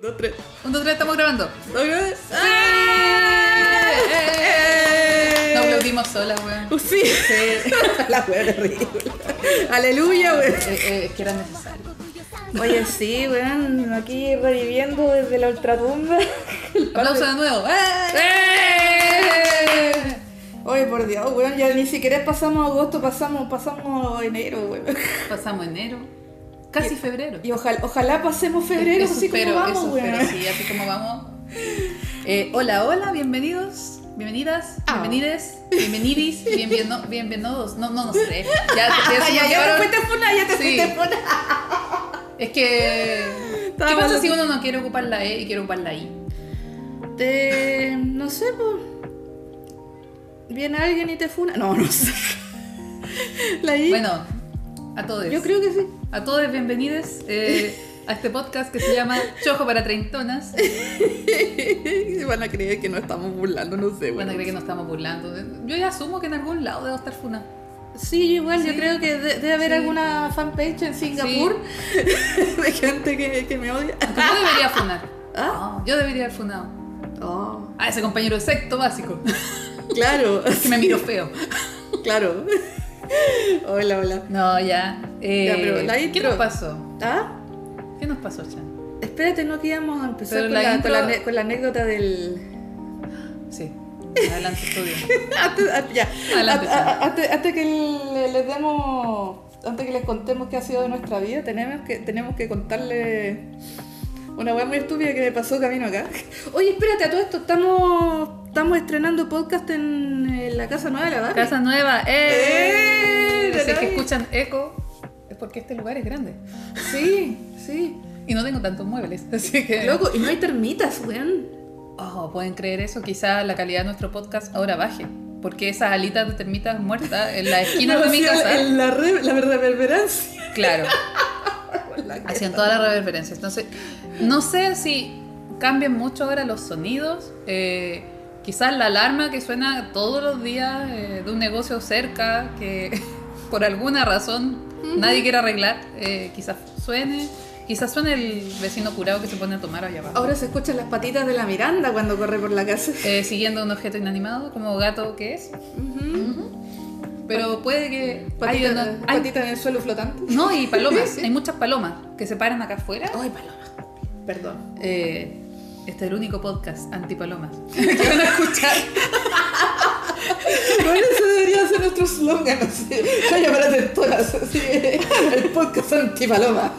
Dos, tres. Un, dos, tres, estamos grabando. ¿Dos, tres? ¡Eh! Nos aplaudimos solas, weón. Uh, Sí. Sí. La wea era ridícula. Aleluya, weón. Eh, eh, es que era necesario. Oye, sí, weón. Aquí reviviendo desde la ultratumba. Aplauso de nuevo. ¡Eh! Oye, por Dios, weón. Ya ni siquiera pasamos agosto, pasamos, pasamos enero, weón. Pasamos enero. Casi febrero. Y ojalá, ojalá pasemos febrero Eso así como espero, vamos, eso espero, sí, así como vamos. Eh, hola, hola, bienvenidos, bienvenidas, Ah. bienvenides, bienvenidis, bienvenidos. No, no, no sé. Ya, ya, ya, ya te fuiste funa, ya te Sí. fuiste funa. Es que. ¿Qué Estábamos- pasa si uno no quiere ocupar la E y quiere ocupar la I? Te. No sé, pues. Viene alguien y te funa. No, no sé. La I. Bueno, a todos. Yo creo que sí. A todos bienvenidos eh, a este podcast que se llama Chojo para Treintonas. Van a creer que no estamos burlando, no sé, Van a bueno. creer que nos estamos burlando. Yo ya asumo que en algún lado debo estar funa. Sí, yo igual, yo Sí. creo que de- debe haber Sí. alguna fanpage en Singapur de gente que, que me odia. Yo debería funar. ¿Ah? No, yo debería haber funado. Oh, A ese compañero de sexto básico. claro, Que me miró feo. claro. Hola, hola. No, ya. Eh, Ya, pero la ¿Qué nos pasó? ¿Ah? ¿Qué nos pasó, Chan? Espérate, no que íbamos a empezar con la la, intro- con, la, ane- con la anécdota del. Sí. Adelante, estudio. antes, a- ya. Adelante, A- a- antes, antes que le- les demos. Antes que les contemos qué ha sido de nuestra vida, tenemos que, tenemos que contarle una weá muy estúpida que me pasó camino acá. Oye, espérate, a todo esto, estamos, estamos estrenando podcast en, eh, la casa nueva de la Barbie. Casa nueva. ¡Eh! ¡Eh! Si es que escuchan eco, es porque este lugar es grande. Sí, sí. Y no tengo tantos muebles. Así que. Loco, y no hay termitas, weón. Oh, pueden creer eso. Quizá la calidad de nuestro podcast ahora baje. Porque esas alitas de termitas muertas en la esquina No, de mi casa. en La, re- la reverberancia. Claro, hacían todas las reverencias. Entonces, no sé si cambian mucho ahora los sonidos. Eh, quizás la alarma que suena todos los días eh, de un negocio cerca que por alguna razón nadie quiere arreglar, eh, quizás suene. Quizás suene el vecino curado que se pone a tomar allá abajo. Ahora se escuchan las patitas de la Miranda cuando corre por la casa. Eh, siguiendo un objeto inanimado, como gato que es. Pero puede que. Patita, hay- en el suelo flotante. no, y palomas. Hay muchas palomas que se paran acá afuera. Ay, paloma. Perdón. Eh, este es el único podcast antipalomas que van a escuchar. Bueno, ese debería ser nuestro slogan, a todas, así. El podcast antipaloma.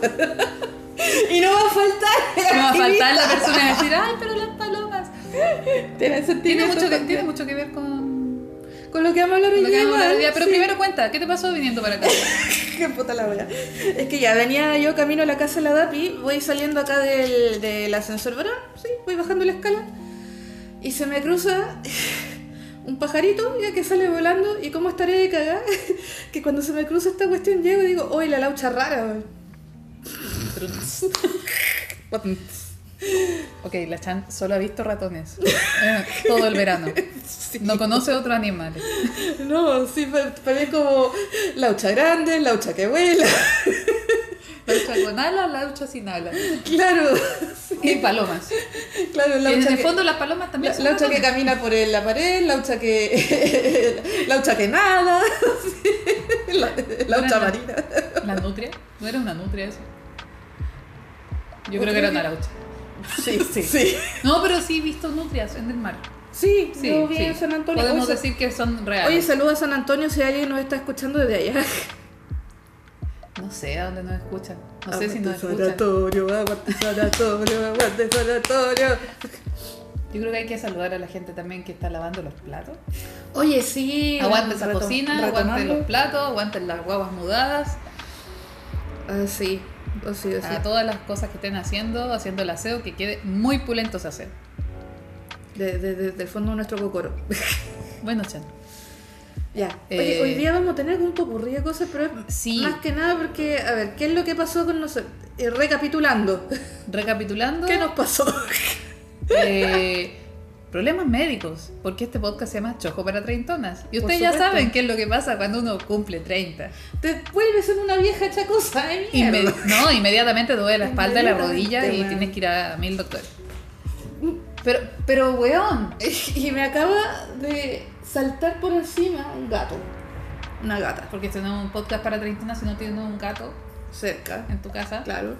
Y no va a faltar. No va a faltar la persona a decir, ay, pero las palomas. Tiene Tiene sentimiento mucho, que, tiene mucho que ver con Con lo que vamos a hablar hoy día. hoy. Pero sí. primero cuenta, ¿qué te pasó viniendo para acá? Qué puta la wea. Es que ya venía yo camino a la casa de la DAPI, voy saliendo acá del, del ascensor verón, sí, voy bajando la escala y se me cruza un pajarito ya que sale volando y cómo estaré de cagada que cuando se me cruza esta cuestión llego y digo, ¡Uy, la laucha rara! weón". ok, la Chan solo ha visto ratones eh, todo el verano. No conoce otros animales. No, sí, para mí es como laucha grande, laucha que vuela. Laucha con alas, laucha sin alas. Claro, Y palomas. claro, Y en el que... fondo las palomas también La, son laucha que camina por la pared, laucha que. laucha que nada. La, laucha Era- marina. ¿La nutria? ¿No era una nutria eso? Yo creo que era una laucha. Sí, sí. Sí, No, pero sí he visto nutrias en el mar. sí, Sí, yo vi sí. en San Antonio. Podemos Oye, decir que son Oye, reales. saludos a San Antonio si alguien nos está escuchando desde allá. no sé a dónde nos escuchan. No sé si nos escuchan. sanatorio, aguante sanatorio, aguante sanatorio. Yo creo que hay que saludar a la gente también que está lavando los platos. Oye, sí. Aguante esa cocina, aguante retomando. los platos, aguanten las guaguas mudadas, Ah, sí, oh, sí, oh, sí. a todas las cosas que estén haciendo, haciendo el aseo, que quede muy pulento ese aseo. De- de- de- del fondo de nuestro cocoro. Bueno, Chan. Ya. Oye, Eh, hoy día vamos a tener un popurrí de cosas, pero es Sí. más que nada porque, a ver, ¿qué es lo que pasó con nosotros? Eh, recapitulando, Recapitulando. ¿qué nos pasó? Eh, problemas médicos, porque este podcast se llama Chojo para Treintonas. Y ustedes ya saben qué es lo que pasa cuando uno cumple 30. Te vuelves en una vieja chacosa de. Inme- no, inmediatamente duele la espalda y la rodilla y tienes que ir a mil doctores. Pero, pero, weón, Y me acaba de saltar por encima un gato. Una gata. porque este no es un podcast para treintonas si no tienes un gato Cerca. en tu casa. Claro.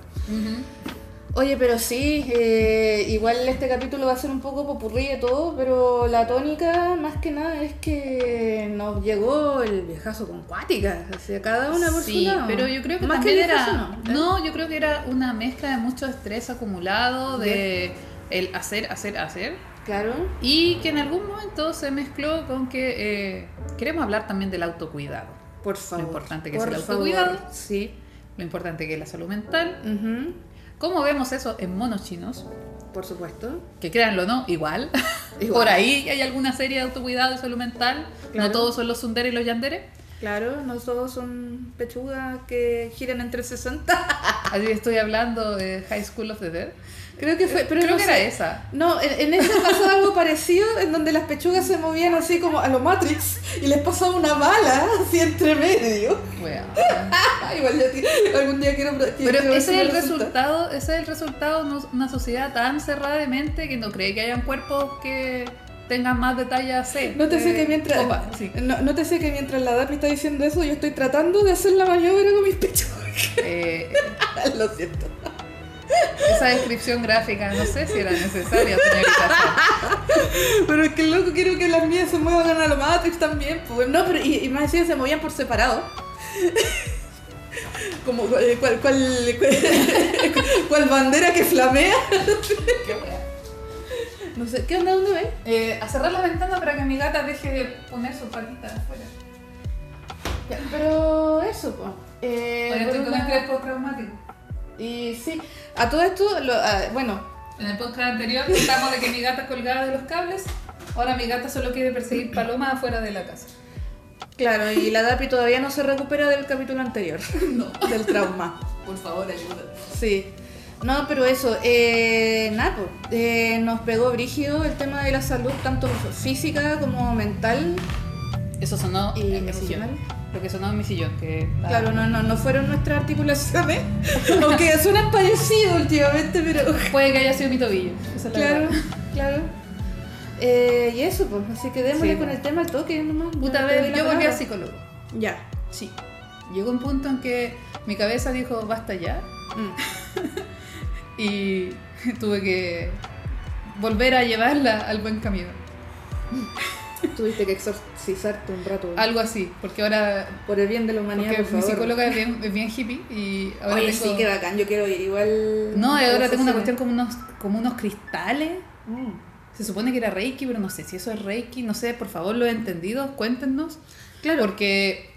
Oye, pero sí, eh, igual este capítulo va a ser un poco popurrí de todo, pero la tónica más que nada es que nos llegó el viejazo con cuática, o sea, cada una por Sí, su lado. pero yo creo que Más también era. no. ¿eh? No, yo creo que era una mezcla de mucho estrés acumulado, de el hacer, hacer, hacer. Claro. Y que en algún momento se mezcló con que eh, queremos hablar también del autocuidado. Por favor. importante que por es el favor. autocuidado. Sí. Lo importante que es la salud mental. Ujú, ¿Cómo vemos eso en monos chinos? Por supuesto. Que créanlo no, igual. Igual. Por ahí hay alguna serie de autocuidado y salud mental. Claro. No todos son los sundere y los yandere. Claro, no todos son pechugas que giran entre 60. Así estoy hablando de High School of the Dead. Creo que fue, pero Creo no que sé. era esa. No, en, en esa pasó algo parecido, en donde las pechugas se movían así como a lo Matrix y les pasaba una bala así entre medio. Weón. Igual algún día quiero. quiero Pero ese es el resulta. resultado, ese es el resultado de una sociedad tan cerrada de mente que no cree que hayan cuerpos que tengan más detalle C. No te sé eh, que mientras. copa, sí. no, no te sé que mientras la Dapi está diciendo eso, yo estoy tratando de hacer la maniobra con mis pechugas. Eh, Lo siento. Esa descripción gráfica, no sé si era necesaria, señorita. Pero es que loco, quiero que las mías se muevan a lo Matrix también. Pues. No, pero y, y más decía, se movían por separado. Como eh, cual, cual, cual, cual bandera que flamea. Qué wea. No sé, ¿qué onda? ¿Dónde ves? Eh, a cerrar la ventana para que mi gata deje de poner su patita afuera. Ya, Pero eso, pues. Eh, Hoy estoy con una- estrés postraumático. Y sí, a todo esto, lo- ah, bueno, En el podcast anterior contamos de que mi gata colgaba de los cables. Ahora mi gata solo quiere perseguir palomas afuera de la casa. claro, y la Dapi todavía no se recupera del capítulo anterior, No. del trauma. Por favor, ayuda. Sí. No, pero eso, eh, nada, eh, nos pegó brígido el tema de la salud, tanto física como mental. Eso sonó Y en mi sillón. Lo que sonó en mi sillón. Que Claro, no, no, no fueron nuestras articulaciones, aunque suenan parecidos últimamente, pero Puede que haya sido mi tobillo. Esa claro, claro. Eh, y eso, pues, así que démosle Sí, con pues. el tema al toque nomás. Puta vez, yo volví al psicólogo. Ya. Sí. Llegó un punto en que mi cabeza dijo, basta ya. Mm. Y tuve que volver a llevarla al buen camino. Tuviste que exorcizarte un rato. Algo así, porque ahora Por el bien de la humanidad, Porque por mi favor. psicóloga es bien, es bien hippie y ahora Oye, tengo... sí, qué bacán, yo quiero ir igual. No, ahora tengo una cuestión como unos, como unos cristales. Mm. Se supone que era Reiki, pero no sé si eso es Reiki. No sé, por favor, los entendidos, cuéntenos. Claro. Porque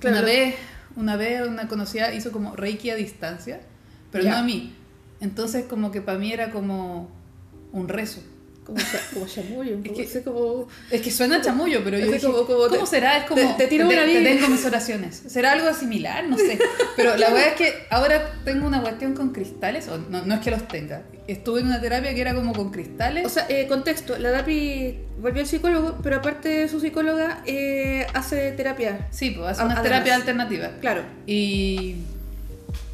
Claro. una vez, una vez una conocida hizo como Reiki a distancia, pero no a mí. Entonces como que para mí era como un rezo. Como, cha- como chamullo, un Es poco, que- así como... Es que suena chamullo, pero yo dije, como- ¿cómo te- será? Es como, te- te tiro una Biblia. tengo mis oraciones. ¿Será algo similar? No sé. Pero la verdad es que ahora tengo una cuestión con cristales, o no, no es que los tenga. Estuve en una terapia que era como con cristales. O sea, eh, contexto, la Dapi volvió al psicólogo, pero aparte de su psicóloga, eh, hace terapia. sí, pues hace unas terapias alternativas. Claro, Y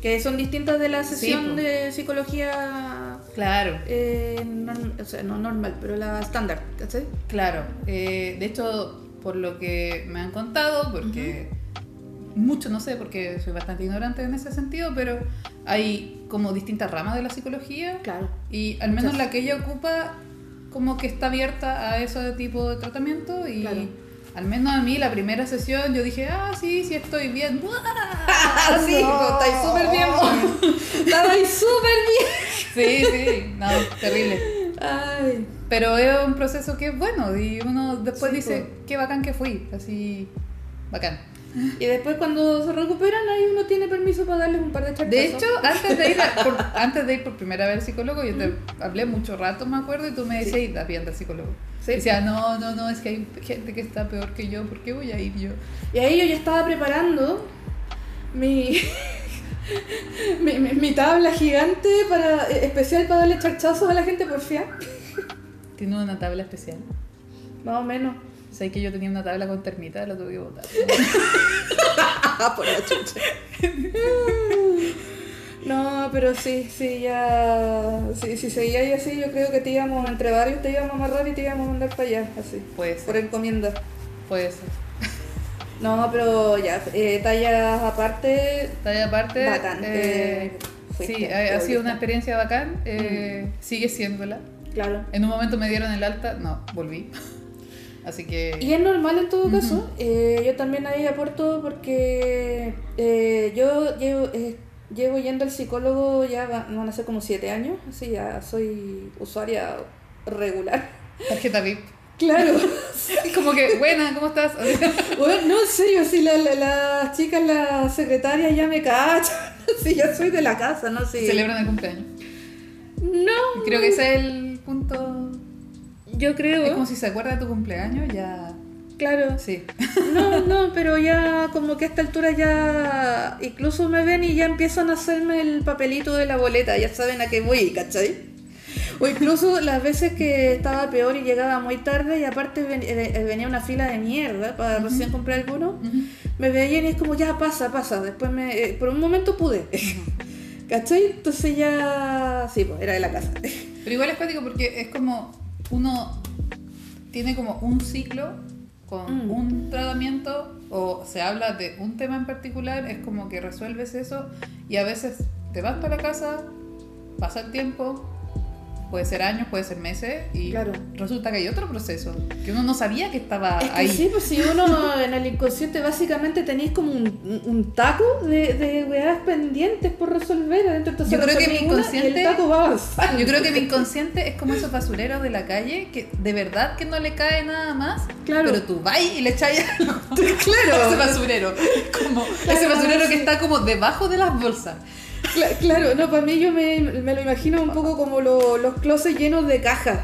que son distintas de la sesión po. de psicología, claro, eh, o sea, no normal, pero la estándar, ¿cachai? claro. Eh, de hecho, por lo que me han contado, porque mucho no sé, porque soy bastante ignorante en ese sentido, pero hay como distintas ramas de la psicología. Claro. Y al menos Muchas. la que ella ocupa como que está abierta a ese tipo de tratamiento y Claro. Al menos a mí la primera sesión yo dije, ah, sí, sí estoy bien. Ah, sí, estáis súper bien, po. estabais súper Sí, sí, no, terrible. bien. Ay, Pero es un proceso que es bueno y uno después Sí, dice, qué bacán que fui, así, bacán. Y después cuando se recuperan, ahí uno tiene permiso para darles un par de charchazos. De hecho, antes de, ir a- por, antes de ir por primera vez al psicólogo, yo te hablé mucho rato, me acuerdo, y tú me decías, y bien al psicólogo. Sí. Decía, no, no, no, es que hay gente que está peor que yo, ¿por qué voy a ir yo? Y ahí yo ya estaba preparando mi, mi, mi- mi tabla gigante para, eh, especial para darle charchazos a la gente porfía. Tiene una tabla especial. Más o menos. Sé que yo tenía una tabla con termita, la tuve que botar. Por la chucha. No, pero sí, sí, ya. Sí, si seguía ahí así, yo creo que te íbamos, entre varios, te íbamos a amarrar y te íbamos a mandar para allá, así. Puede Por ser. encomienda. Puede ser. No, pero ya, eh, tallas aparte. Talla aparte. Bacán, eh, eh, sí, ha, ha sido una experiencia bacán. eh, Sigue siéndola. Claro. En un momento me dieron el alta, no, volví. Así que. Y es normal en todo caso. eh, yo también ahí aporto porque eh, yo llevo, eh, llevo yendo al psicólogo ya va- van a ser como siete años. Así ya soy usuaria regular. Tarjeta VIP. Claro. Como que, buena, ¿cómo estás? Bueno, no, en serio, si la- la- las chicas, las secretarias ya me cachan. Si ya soy de la casa, ¿no? Si... Celebran el cumpleaños. No. Creo que ese es el punto. Yo creo. Es como si se acuerda de tu cumpleaños, ya. Claro. Sí. No, no, pero ya como que a esta altura ya incluso me ven y ya empiezan a hacerme el papelito de la boleta, ya saben a qué voy, ¿cachai? O incluso las veces que estaba peor y llegaba muy tarde y aparte ven- eh, eh, venía una fila de mierda para recién comprar alguno, me veían y es como ya pasa, pasa, después me, eh, por un momento pude, ¿cachai? Entonces ya, sí, pues era de la casa. Pero igual es práctico porque es como uno tiene como un ciclo con Mm. un tratamiento o se habla de un tema en particular, es como que resuelves eso y a veces te vas para la casa, pasa el tiempo, puede ser años, puede ser meses y Claro. resulta que hay otro proceso que uno no sabía que estaba Es que ahí. sí, pues si uno en el inconsciente básicamente tenéis como un, un- taco de, de weas pendientes por resolver adentro. Entonces Yo creo que mi inconsciente- el taco va. Yo creo que mi inconsciente es como esos basureros de la calle que de verdad que no le cae nada más, Claro. pero tú vas y le echas algo. Claro. ese basurero. Como Claro, ese basurero que está como debajo de las bolsas. Cla- claro, no, para mí yo me, me lo imagino un poco como lo- los closets llenos de cajas.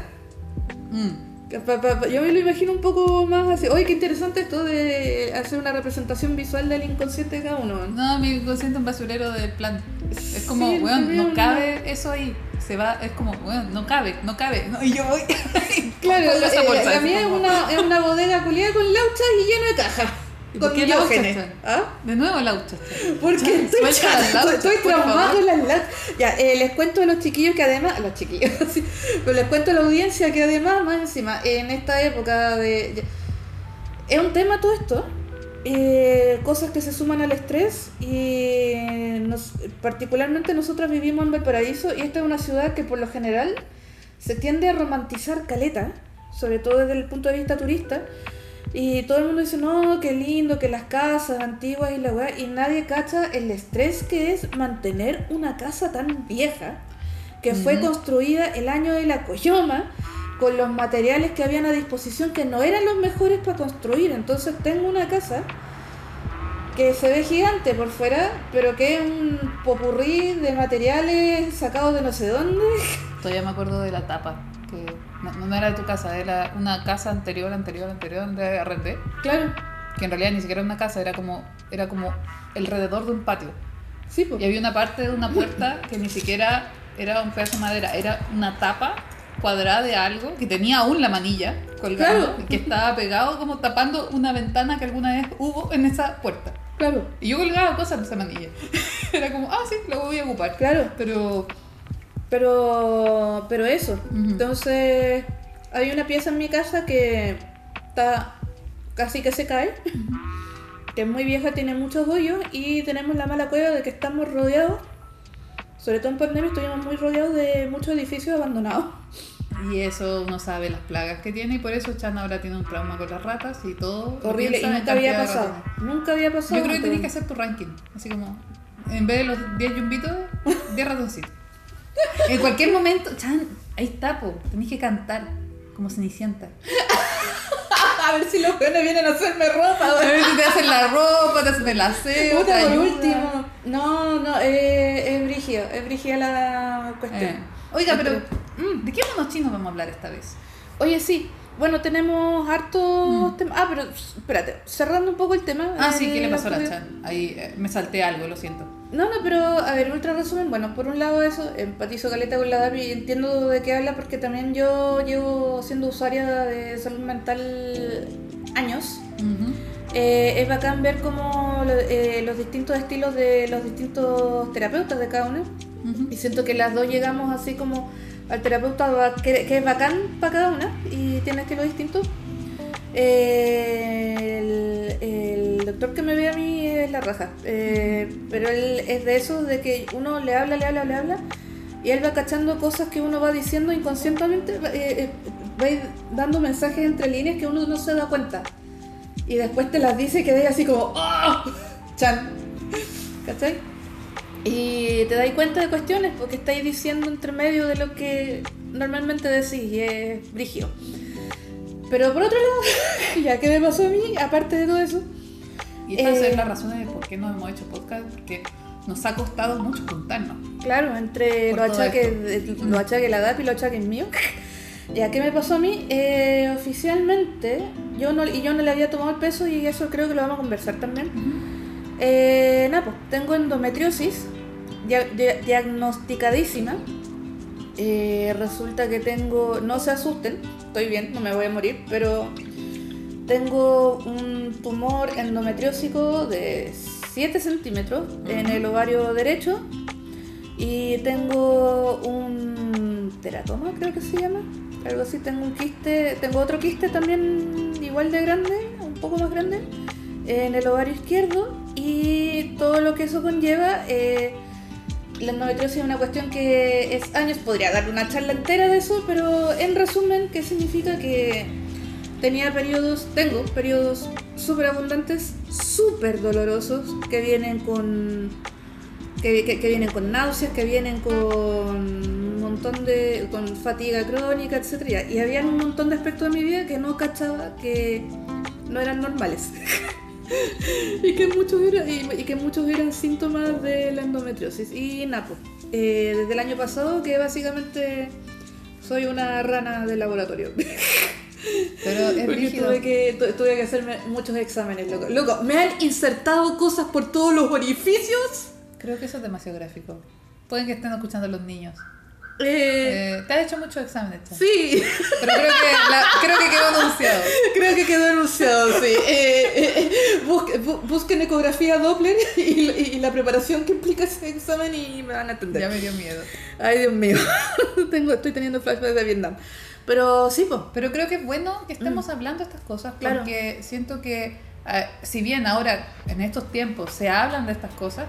Mm. Pa- pa- pa- Yo me lo imagino un poco más así. Oye, qué interesante esto de hacer una representación visual del inconsciente de cada uno. No, mi inconsciente es un basurero del plan. Es como, Sí, weón, no una- cabe eso ahí. Se va, es como, weón, no cabe, no cabe. No, y yo voy. Claro, esa eh, la así mía es una, es una bodega culiada con lauchas y lleno de cajas. ¿Y por Con qué diógenes. ¿Ah? De nuevo la ucha. Porque Ya, estoy, chata, estoy traumada con las. Ya, eh, les cuento a los chiquillos que además, los chiquillos, sí, pero les cuento a la audiencia que además, más encima, en esta época de... ya- es un tema todo esto, eh, cosas que se suman al estrés y nos- particularmente nosotros vivimos en Valparaíso y esta es una ciudad que por lo general se tiende a romantizar caleta, sobre todo desde el punto de vista turista. Y todo el mundo dice, no, qué lindo, que las casas antiguas y la weá. Y nadie cacha el estrés que es mantener una casa tan vieja, que fue construida el año de la Coyoma, con los materiales que habían a disposición que no eran los mejores para construir. Entonces tengo una casa que se ve gigante por fuera, pero que es un popurrí de materiales sacados de no sé dónde. Todavía me acuerdo de la tapa. No, no era de tu casa, era una casa anterior, anterior, anterior, donde arrendé. Claro, Que en realidad ni siquiera era una casa, era como, era como alrededor de un patio. sí, pues. Y había una parte de una puerta que ni siquiera era un pedazo de madera, era una tapa cuadrada de algo que tenía aún la manilla colgando Claro. y que estaba pegado como tapando una ventana que alguna vez hubo en esa puerta. Claro, Y yo colgaba cosas en esa manilla. Era como, ah, sí, lo voy a ocupar. claro. Pero Pero, pero eso. Ujú. Entonces, hay una pieza en mi casa que está casi que se cae, que es muy vieja, tiene muchos hoyos y tenemos la mala cueva de que estamos rodeados, sobre todo en pandemia, estuvimos muy rodeados de muchos edificios abandonados. Y eso uno sabe las plagas que tiene y por eso Chan ahora tiene un trauma con las ratas y todo. Horrible, y nunca había pasado. Nunca había pasado. Yo creo que tenés que hacer tu ranking. Así como, en vez de los 10 yumbitos, 10 ratoncitos. En cualquier momento, Chan, ahí está, po. Tenés que cantar como Cenicienta. A ver si los jóvenes vienen a hacerme ropa. A ver si te hacen la ropa, te hacen el aseo. Puta, por último. No, no, eh, es brígido, es brígida la cuestión. Eh. Oiga, pero, mm, ¿de qué monos chinos vamos a hablar esta vez? Oye, sí. Bueno, tenemos hartos temas. Ah, pero espérate, cerrando un poco el tema. Ah, sí, eh, ¿qué le pasó a la Chan? Ahí eh, me salté algo, lo siento. No, no, pero a ver, ultra resumen. Bueno, por un lado eso, empatizo caleta con la DAPI y entiendo de qué habla porque también yo llevo siendo usuaria de salud mental años. Eh, es bacán ver cómo eh, los distintos estilos de los distintos terapeutas de cada uno. Y siento que las dos llegamos así como al terapeuta que, que es bacán para cada una y tiene estilos distintos. Eh, el, el doctor que me ve a mí es la raja, eh, pero él es de esos de que uno le habla, le habla, le habla y él va cachando cosas que uno va diciendo inconscientemente, va, eh, eh, va dando mensajes entre líneas que uno no se da cuenta y después te las dice y quedas así como ¡Ah! ¡Chan! ¿Cachai? Y te dais cuenta de cuestiones porque estáis diciendo entre medio de lo que normalmente decís y es brígido. Pero por otro lado, ya que me pasó a mí, aparte de todo eso, Y estas Eh, son las razones de por qué no hemos hecho podcast, porque nos ha costado mucho juntarnos. claro, entre los achaques, los achaques la DAP y los achaques míos, ya que me pasó a mí, eh, oficialmente, yo no, y yo no le había tomado el peso y eso creo que lo vamos a conversar también. Eh, nada, pues, tengo endometriosis dia- dia- diagnosticadísima. Eh, resulta que tengo, no se asusten, estoy bien, no me voy a morir, pero tengo un tumor endometriósico de 7 centímetros en el ovario derecho y tengo un teratoma, creo que se llama, algo así, tengo un quiste, tengo otro quiste también igual de grande, un poco más grande, en el ovario izquierdo y todo lo que eso conlleva. eh, la endometriosis es una cuestión que es años, podría dar una charla entera de eso, pero en resumen, ¿qué significa? Que tenía periodos, tengo periodos súper abundantes, súper dolorosos, que vienen con que, que- vienen con náuseas, que vienen con un montón de con fatiga crónica, etcétera Y había un montón de aspectos de mi vida que no cachaba que no eran normales. y, que muchos eran, y, y que muchos eran síntomas de la endometriosis. Y Napo, eh, desde el año pasado que básicamente soy una rana de laboratorio. Pero es Porque tuve que, tu- tuve que hacerme muchos exámenes, loco. Loco, me han insertado cosas por todos los orificios. Creo que eso es demasiado gráfico. Pueden que estén escuchando los niños. Eh, Eh, Te has hecho muchos exámenes. Sí, Pero creo que, la- creo que quedó anunciado. creo que quedó anunciado, sí. Eh, eh, busque- bu- busquen ecografía Doppler y, y la preparación que implica ese examen y me van a entender. Ya me dio miedo. Ay, Dios mío. Tengo, estoy teniendo flashbacks de Vietnam. Pero sí, pues. Pero creo que es bueno que estemos hablando de estas cosas Mm. Claro. porque siento que, si bien ahora en estos tiempos se hablan de estas cosas,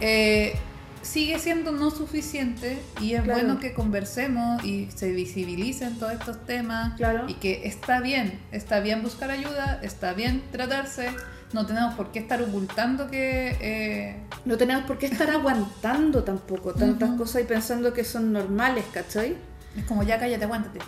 eh, sigue siendo no suficiente y es Claro. bueno que conversemos y se visibilicen todos estos temas Claro. y que está bien, está bien buscar ayuda, está bien tratarse, no tenemos por qué estar ocultando que... eh, No tenemos por qué estar aguantando tampoco tantas cosas y pensando que son normales, ¿cachai? es como ya cállate, aguántate.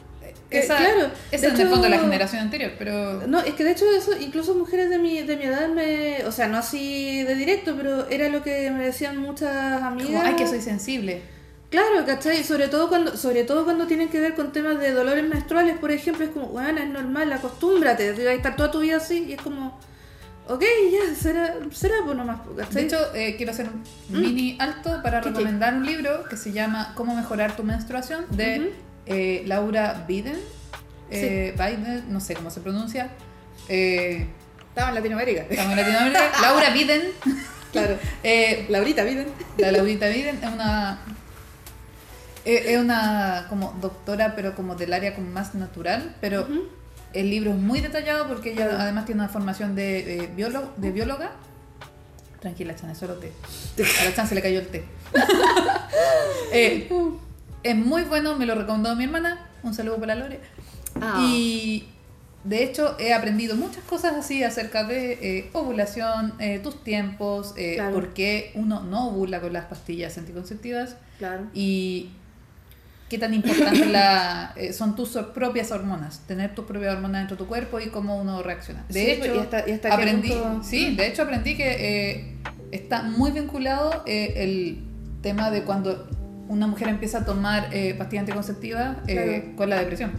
Que, Esa, claro, esa de es en el fondo la generación anterior, pero... No, es que de hecho eso, incluso mujeres de mi, de mi edad me, o sea, no así de directo, pero era lo que me decían muchas amigas. Como, ay, que soy sensible. Claro, ¿cachai? Sobre todo cuando, sobre todo cuando tienen que ver con temas de dolores menstruales, por ejemplo, es como, bueno, es normal, acostúmbrate, vas a estar toda tu vida así, y es como, ok, ya, será, será pues nomás, De ¿cachai? hecho, eh, quiero hacer un mini alto para recomendar un libro que se llama Cómo mejorar tu menstruación de. Eh, Laura Biden. Eh, Biden, no sé cómo se pronuncia. Eh, Estaba en Latinoamérica. estamos en Latinoamérica. Laura Biden. claro. Eh, Laurita, ¿viden? la Laurita Biden es una. Es una como doctora, pero como del área como más natural, pero el libro es muy detallado porque ella además tiene una formación de, biólogo, de bióloga. Tranquila, Chan, es solo té. A la Chan se le cayó el té. Es muy bueno, me lo recomendó mi hermana. Un saludo para Lore. Ah. Y de hecho he aprendido muchas cosas así acerca de eh, ovulación, eh, tus tiempos, eh, Claro. por qué uno no ovula con las pastillas anticonceptivas Claro. y qué tan importante la, eh, son tus propias hormonas, tener tus propias hormonas dentro de tu cuerpo y cómo uno reacciona. De Sí, hecho, y hasta- y hasta qué aprendí, punto- sí, de hecho aprendí que eh, está muy vinculado eh, el tema de cuando una mujer empieza a tomar eh, pastillas anticonceptivas eh, Claro. con la depresión.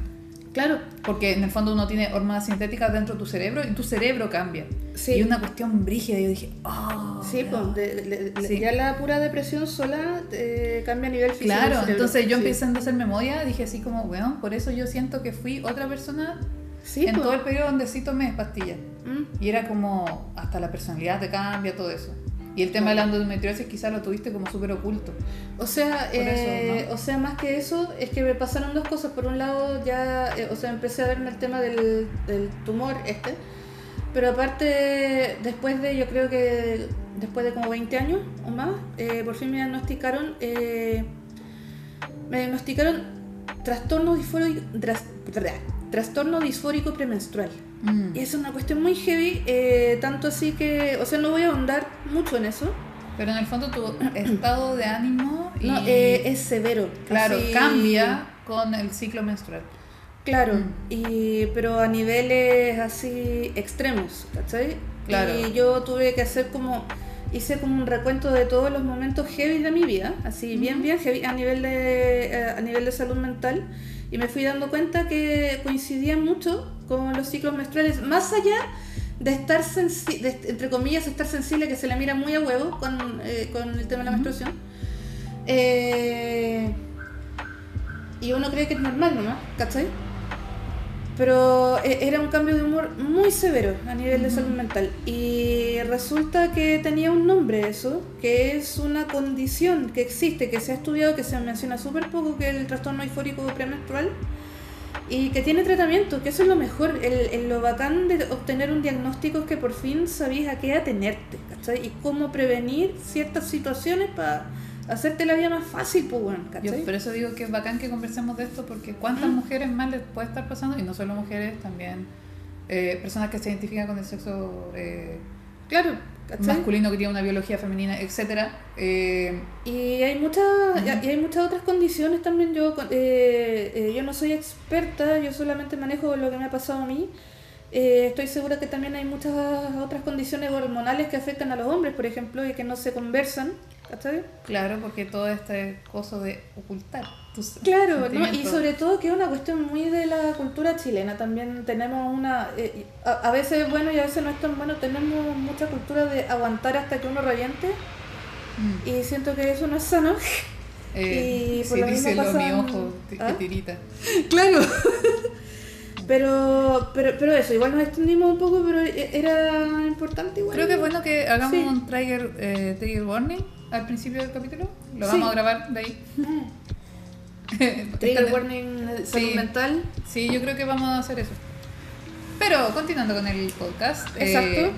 Claro. Porque en el fondo uno tiene hormonas sintéticas dentro de tu cerebro y tu cerebro cambia. Sí. Y una cuestión brígida. Yo dije, oh. Sí, pues, de- de- de- Sí. ya la pura depresión sola eh, cambia a nivel físico. Claro, entonces yo Sí. empezando a hacer memoria, dije así como, weón, por eso yo siento que fui otra persona Sí, en pues. todo el periodo donde sí tomé pastillas. Mm. Y era como, hasta la personalidad te cambia, todo eso. Y el tema de la endometriosis quizás lo tuviste como súper oculto. O sea, eso, eh, ¿no? o sea, más que eso, es que me pasaron dos cosas. Por un lado, ya, eh, o sea, empecé a verme el tema del, del tumor este. Pero aparte, después de, yo creo que después de como 20 años o más, eh, por fin me diagnosticaron, eh, me diagnosticaron trastorno disfórico, tras- trastorno disfórico premenstrual. Mm. Y es una cuestión muy heavy, eh, tanto así que, o sea, no voy a ahondar mucho en eso. Pero en el fondo tu estado de ánimo y, No, eh, es severo. claro, así- cambia con el ciclo menstrual. Claro, Mm. y, pero a niveles así extremos, ¿cachai? Claro. Y yo tuve que hacer como, hice como un recuento de todos los momentos heavy de mi vida, así bien, bien heavy a nivel, de, eh, a nivel de salud mental, y me fui dando cuenta que coincidían mucho con los ciclos menstruales, más allá de estar sensible, entre comillas, estar sensible, que se le mira muy a huevo con, eh, con el tema de la menstruación. Eh, y uno cree que es normal nomás, ¿cachai? Pero eh, era un cambio de humor muy severo a nivel de salud mental. Y resulta que tenía un nombre eso, que es una condición que existe, que se ha estudiado, que se menciona súper poco, que es el trastorno disfórico premenstrual. Y que tiene tratamiento, que eso es lo mejor. El, el- lo bacán de obtener un diagnóstico es que por fin sabías a qué atenerte, ¿cachai? Y cómo prevenir ciertas situaciones para hacerte la vida más fácil, pues, bueno, por eso digo que es bacán que conversemos de esto, porque cuántas Mm. mujeres más les puede estar pasando, y no solo mujeres, también eh, personas que se identifican con el sexo eh, Claro, ¿cachai? masculino que tiene una biología femenina, etcétera. Eh, Y hay muchas y hay muchas otras condiciones también. Yo eh, eh, yo no soy experta, yo solamente manejo lo que me ha pasado a mí. Eh, estoy segura que también hay muchas otras condiciones hormonales que afectan a los hombres, por ejemplo, y que no se conversan. ¿cachai? claro, porque todo este coso de ocultar tus Claro, ¿no? y sobre todo que es una cuestión muy de la cultura chilena. También tenemos una. eh, a, a veces es bueno y a veces no es tan bueno. Tenemos mucha cultura de aguantar hasta que uno reviente, Mm. y siento que eso no es sano. Eh, y por sí, lo mismo dice lo mi ojo que ¿Ah? tirita. Claro. Pero, pero, pero eso, igual nos extendimos un poco, pero era importante igual. Creo que es bueno que hagamos Sí. un trigger, eh, trigger warning al principio del capítulo. Lo Sí. vamos a grabar de ahí. Trigger warning de salud Sí. mental. Sí, yo creo que vamos a hacer eso. Pero continuando con el podcast. eh, Exacto.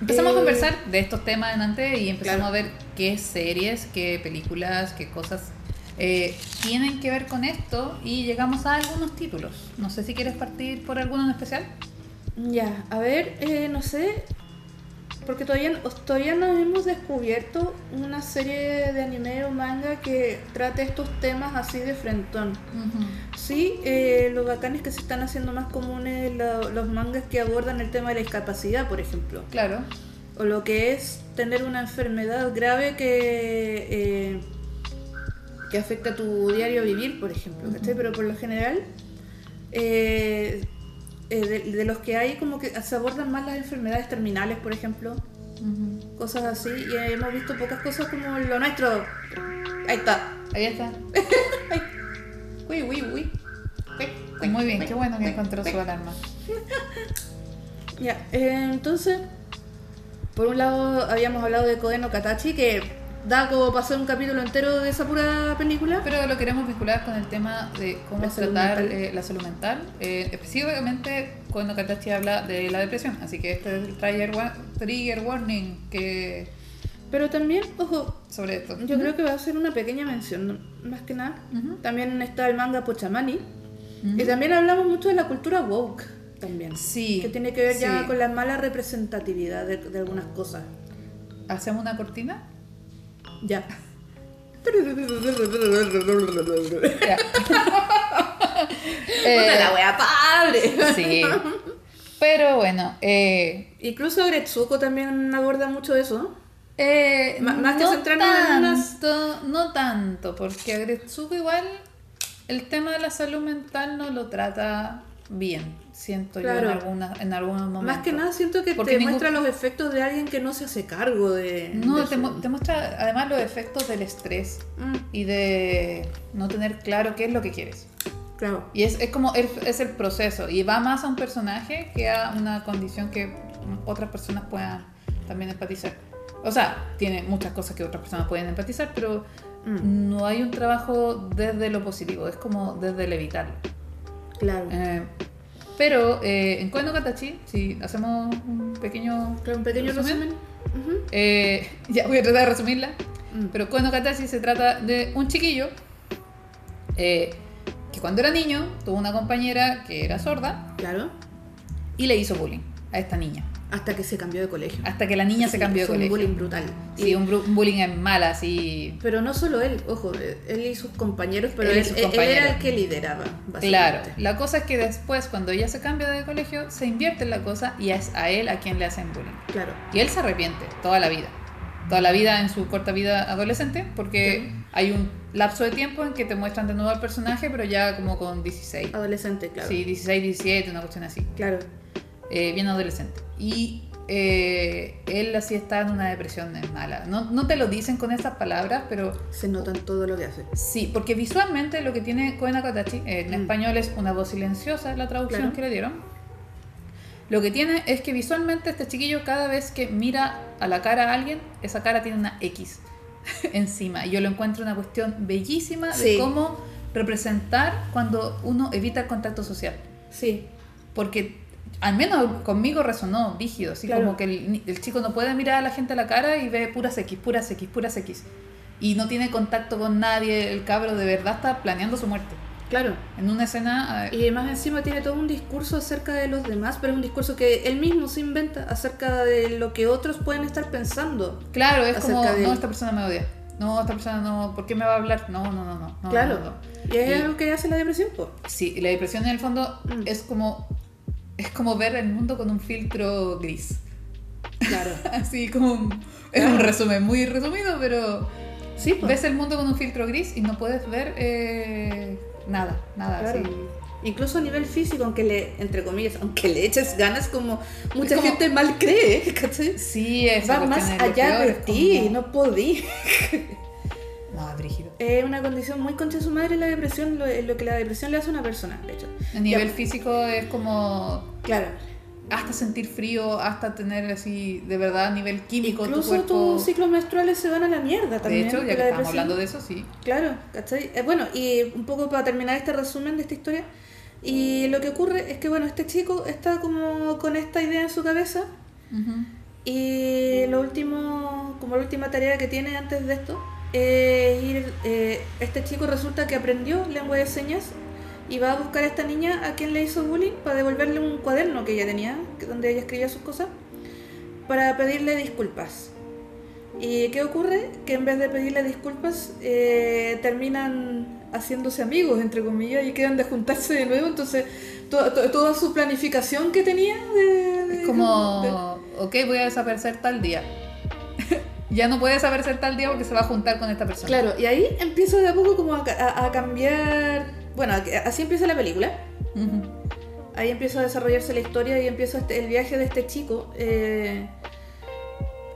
empezamos Eh, a conversar de estos temas antes y empezamos Claro. a ver qué series, qué películas, qué cosas eh, tienen que ver con esto y llegamos a algunos títulos. No sé si quieres partir por alguno en especial. Ya, a ver, eh, no sé, porque todavía, todavía no hemos descubierto una serie de anime o manga que trate estos temas así de frentón. Sí, eh, lo bacán es que se están haciendo más comunes lo- los mangas que abordan el tema de la discapacidad, por ejemplo. Claro. o lo que es tener una enfermedad grave que, eh, que afecta a tu diario vivir, por ejemplo, ¿cachai? Pero por lo general, eh, eh, de, de los que hay, como que se abordan más las enfermedades terminales, por ejemplo, cosas así, y hemos visto pocas cosas como lo nuestro. Ahí está. Ahí está. Uy, uy, uy. Muy bien, qué bueno que encontró su alarma. Ya, eh, entonces, por un lado habíamos hablado de Koen no Katachi, que da como hacer un capítulo entero de esa pura película. Pero lo queremos vincular con el tema de cómo La salud tratar mental. eh, la salud mental. Eh, específicamente cuando Katachi habla de la depresión. Así que este es el trigger, wa- trigger warning que Pero también, ojo, sobre esto. yo creo que va a ser una pequeña mención, más que nada. Ujú. También está el manga Pochamani. Ujú. Y también hablamos mucho de la cultura woke, también. Sí. Que tiene que ver ya sí. con la mala representatividad de, de algunas cosas. ¿Hacemos una cortina? Ya. Ya. Eh, la wea padre! sí. Pero bueno, eh, Incluso Gretsuko también aborda mucho eso. eh, más que no centrarnos en unas- tanto, no tanto, porque Agretsuko igual el tema de la salud mental no lo trata bien, siento yo Claro. en, algunas, en algunos momentos. Más que nada siento que Porque te ningún- muestra los efectos de alguien que no se hace cargo de... No, de te, su- mu- te muestra además los efectos del estrés Mm, y de no tener claro qué es lo que quieres. claro. Y es, es como el, es el proceso y va más a un personaje que a una condición que otras personas puedan también empatizar. O sea, tiene muchas cosas que otras personas pueden empatizar, pero Mm, no hay un trabajo desde lo positivo, es como desde el evitarlo. claro. Eh, pero eh, en no Katachi, si hacemos un pequeño un pequeño ¿Resumen? Eh, ya voy a tratar de resumirla. Mm, Pero no Katachi se trata de un chiquillo eh, que cuando era niño tuvo una compañera que era sorda Claro. y le hizo bullying a esta niña. Hasta que se cambió de colegio. Hasta que la niña se cambió de colegio. Un bullying brutal. Sí, Y- un, bullying en mala, así. Pero no solo él, ojo, él y sus compañeros, pero Él él, sus él compañeros. era el que lideraba, básicamente. Claro, la cosa es que después, cuando ella se cambia de colegio, se invierte en la cosa y es a él a quien le hacen bullying. Claro. Y él se arrepiente toda la vida. Toda la vida en su corta vida adolescente, porque Sí. hay un lapso de tiempo en que te muestran de nuevo al personaje, pero ya como con 16. Adolescente, claro. Sí, 16, 17, una cuestión así. Claro. Eh, bien adolescente. Y eh, él así está en una depresión mala. No, no te lo dicen con estas palabras, pero Se notan todo lo que hace. sí, porque visualmente lo que tiene Koen Akatachi, en Mm. español es una voz silenciosa, la traducción Claro. que le dieron. Lo que tiene es que visualmente este chiquillo cada vez que mira a la cara a alguien, esa cara tiene una X encima. Y yo lo encuentro una cuestión bellísima de Sí. cómo representar cuando uno evita el contacto social. Sí. Porque al menos conmigo resonó rígido, así Claro. como que el, chico no puede mirar a la gente a la cara y ve puras X, puras X, puras X. Y no tiene contacto con nadie, el cabro de verdad está planeando su muerte. Claro. En una escena... Y más encima tiene todo un discurso acerca de los demás, pero es un discurso que él mismo se inventa acerca de lo que otros pueden estar pensando. claro, es como, de no, esta persona me odia. No, esta persona no, ¿por qué me va a hablar? No, no, no, no. claro. no, no. Y es Y- algo que hace la depresión, pues. Sí, la depresión en el fondo Mm. es como... Es como ver el mundo con un filtro gris. Claro. Así como... Es Claro. un resumen muy resumido, pero... Sí, pues. ves el mundo con un filtro gris y no puedes ver eh, nada, nada. Claro. así. Incluso a nivel físico, aunque le, entre comillas, aunque le eches ganas, como mucha Es como- gente mal cree, ¿cachai? Sí, esa Va más es allá de es ti, como- no podí. No, es brígido. Es una condición muy concha de su madre la depresión, lo, lo que la depresión le hace a una persona, de hecho. A nivel Ya. físico es como Claro. hasta sentir frío, hasta tener así, de verdad, a nivel químico Incluso tu tus ciclos menstruales se van a la mierda de también. hecho, con ya que estamos hablando de eso, sí. Claro, ¿cachai? Eh, bueno, y un poco para terminar este resumen de esta historia, y lo que ocurre es que, bueno, este chico está como con esta idea en su cabeza, y lo último, como la última tarea que tiene antes de esto, ir, eh, este chico resulta que aprendió lengua de señas y va a buscar a esta niña a quien le hizo bullying para devolverle un cuaderno que ella tenía, donde ella escribía sus cosas, para pedirle disculpas. ¿Y qué ocurre? Que en vez de pedirle disculpas, eh, terminan haciéndose amigos, entre comillas, y quedan de juntarse de nuevo. Entonces, to- to- toda su planificación que tenía de... de- Es como, ok, voy a desaparecer tal día. ya no puede desaparecer tal día porque se va a juntar con esta persona. Claro, y ahí empieza de a poco como a, ca- a- a cambiar... Bueno, así empieza la película. Ahí empieza a desarrollarse la historia y empieza este- el viaje de este chico. eh,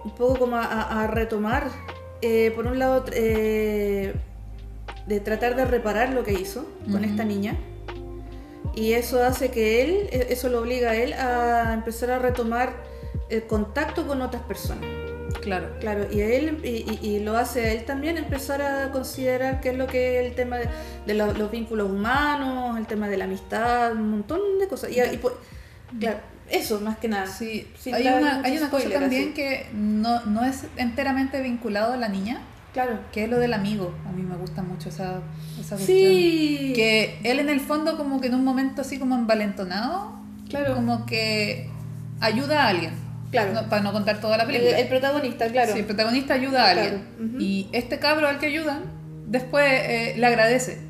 un poco como a, retomar, eh, por un lado, eh, de tratar de reparar lo que hizo con esta niña. Y eso hace que él, e- eso lo obliga a él a empezar a retomar el contacto con otras personas. Claro. Claro, y él y, y- y lo hace a él también empezar a considerar qué es lo que es el tema de, de lo- los vínculos humanos, el tema de la amistad, un montón de cosas. Y, y pues, claro, eso más que nada. Sí, hay una, hay una cosa también así. que no, no es enteramente vinculado a la niña, Claro. que es lo del amigo. A mí me gusta mucho esa, esa cuestión. Sí. Que él en el fondo como que en un momento así como envalentonado, Claro. como que ayuda a alguien. Claro. No- para no contar toda la el, película. el protagonista, claro. Sí, el protagonista ayuda a alguien. Claro, ujú. Y este cabro al que ayudan, después eh, le agradece.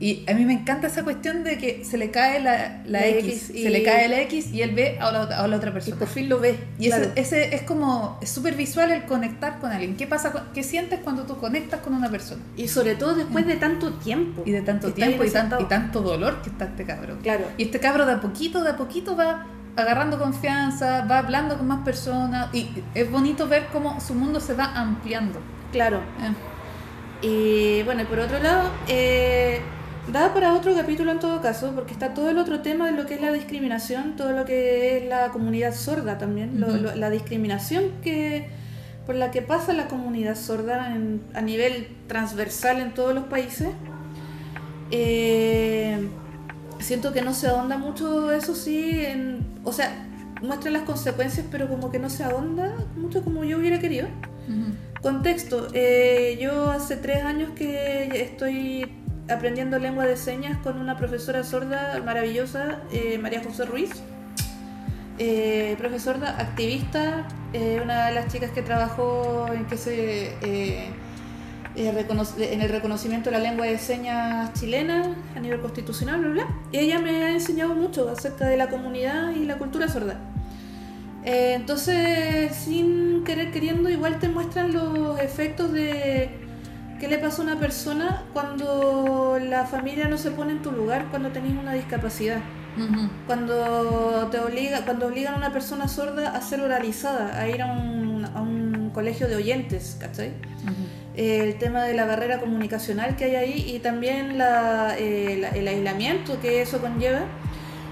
Y a mí me encanta esa cuestión de que se le cae la, la La X, X y- se le cae la X y él ve a la, a la otra Y persona. por fin lo ves. Y ese, claro. ese es como, súper visual el conectar con alguien. ¿Qué pasa? con- ¿Qué sientes cuando tú conectas con una persona? Y sobre todo después de tanto tiempo. Y de tanto tiempo y, tan- y tanto dolor que está este cabrón. Claro. Y este cabro de a poquito, de a poquito va agarrando confianza, va hablando con más personas. Y es bonito ver cómo su mundo se va ampliando. Claro. Eh, Y bueno, por otro lado, eh, da para otro capítulo en todo caso, porque está todo el otro tema de lo que es la discriminación, todo lo que es la comunidad sorda también, lo- Ujú. lo- la discriminación que por la que pasa la comunidad sorda en- a nivel transversal en todos los países. Eh, siento que no se ahonda mucho, eso sí, en, o sea, muestra las consecuencias, pero como que no se ahonda mucho como yo hubiera querido. Contexto, eh, yo hace tres años que estoy aprendiendo lengua de señas con una profesora sorda maravillosa, eh, María José Ruiz. Eh, profesora, activista, eh, una de las chicas que trabajó en que se en el reconocimiento de la lengua de señas chilena a nivel constitucional, bla, bla. Y ella me ha enseñado mucho acerca de la comunidad y la cultura sorda. Eh, entonces, sin querer queriendo, igual te muestran los efectos de qué le pasa a una persona cuando la familia no se pone en tu lugar cuando tenés una discapacidad. Cuando te obliga, cuando obligan a una persona sorda a ser oralizada, a ir a un, a un colegio de oyentes, ¿cachai? Ujú. El tema de la barrera comunicacional que hay ahí y también la, eh, la- el aislamiento que eso conlleva.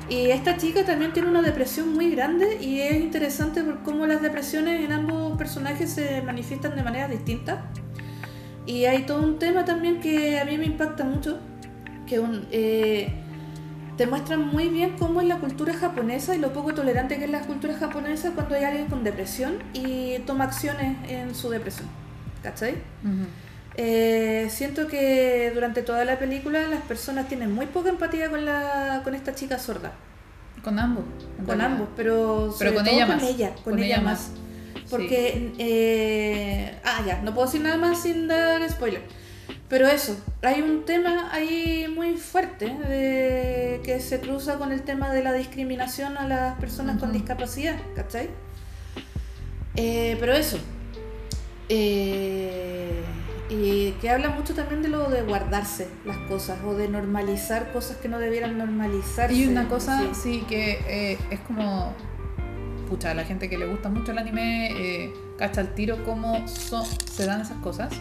Y esta chica también tiene una depresión muy grande y es interesante por cómo las depresiones en ambos personajes se manifiestan de manera distinta. Y hay todo un tema también que a mí me impacta mucho, que un, eh, te muestran muy bien cómo es la cultura japonesa y lo poco tolerante que es la cultura japonesa cuando hay alguien con depresión y toma acciones en su depresión. ¿Cachai? Eh, siento que durante toda la película las personas tienen muy poca empatía con, la, con esta chica sorda. Con ambos. Con realidad. ambos, pero, Pero con ella con más. ella, con, Con ella, ella más. Porque, eh, ah, ya, no puedo decir nada más sin dar spoiler. Pero eso, hay un tema ahí muy fuerte de que se cruza con el tema de la discriminación a las personas con discapacidad, ¿cachai? Eh, pero eso. Eh, y que habla mucho también de lo de guardarse las cosas o de normalizar cosas que no debieran normalizarse. Y una cosa, Sí. sí, que eh, es como. Pucha, a la gente que le gusta mucho el anime, eh, cacha al tiro cómo son- se dan esas cosas.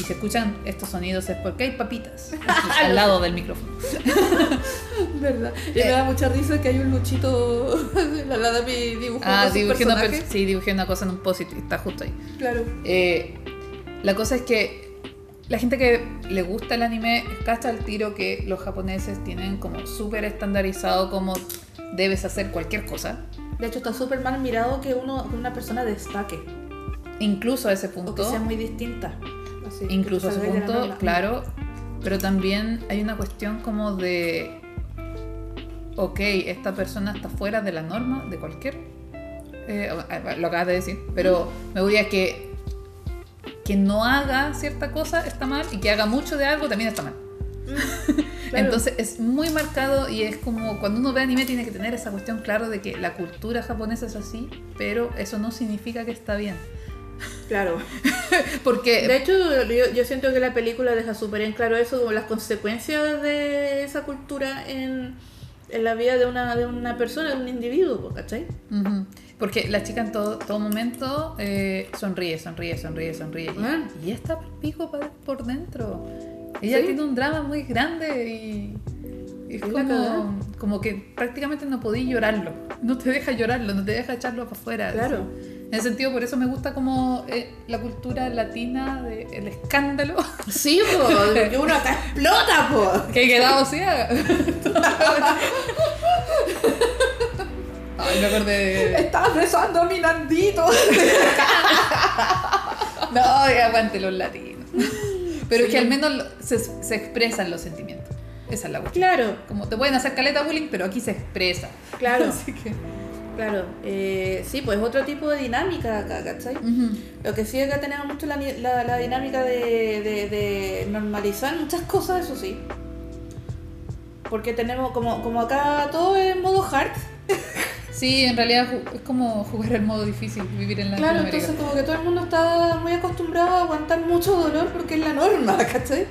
Y se escuchan estos sonidos es porque hay papitas al lado del micrófono. ¿Verdad? Y me da mucha risa que hay un luchito. la la mi dibujó Ah, dibujé una, sí, dibujé una cosa en un post está justo ahí. Claro. Eh, la cosa es que la gente que le gusta el anime cacha al tiro que los japoneses tienen como súper estandarizado cómo debes hacer cualquier cosa. De hecho, está súper mal mirado que uno, una persona destaque. Incluso a ese O que punto. sea muy distinta. Incluso a la punto, claro. Pero también hay una cuestión como de. Ok, esta persona está fuera de la norma de cualquier. eh, lo acabas de decir. Pero me voy a que. Que no haga cierta cosa está mal y que haga mucho de algo también está mal. Claro. Entonces es muy marcado y es como cuando uno ve anime tiene que tener esa cuestión claro de que la cultura japonesa es así, pero eso no significa que está bien. Claro. Porque De hecho, yo, yo siento que la película deja súper en claro eso, como las consecuencias de esa cultura en, en la vida de una, de una persona, de un individuo, ¿cachai? Porque la chica en todo, todo momento eh, sonríe, sonríe, sonríe, sonríe. Y, Ah. y está pico por dentro. Ella Sí. tiene un drama muy grande y, es como, como que prácticamente no podí llorarlo. No te deja llorarlo, no te deja echarlo para afuera. Claro. En ese sentido, por eso me gusta como eh, la cultura latina del escándalo Sí, po, que uno acá explota, po. que he quedado ciega. Ay, me acordé de... Estás besando a mi Nandito. No, aguante los latinos. Pero es que al menos se, se expresan los sentimientos. Esa es la cuestión. Claro, Como te pueden hacer caleta bullying, pero aquí se expresa. claro, Así que. Claro. Eh, sí, pues otro tipo de dinámica acá, ¿cachai? Lo que sí acá tenemos mucho la, la, la dinámica de, de- de normalizar muchas cosas, eso sí. Porque tenemos, como, como acá todo es en modo hard, Sí, en realidad es como jugar el modo difícil, vivir en claro, Latinoamérica. entonces como que todo el mundo está muy acostumbrado a aguantar mucho dolor porque es la norma, ¿cachai?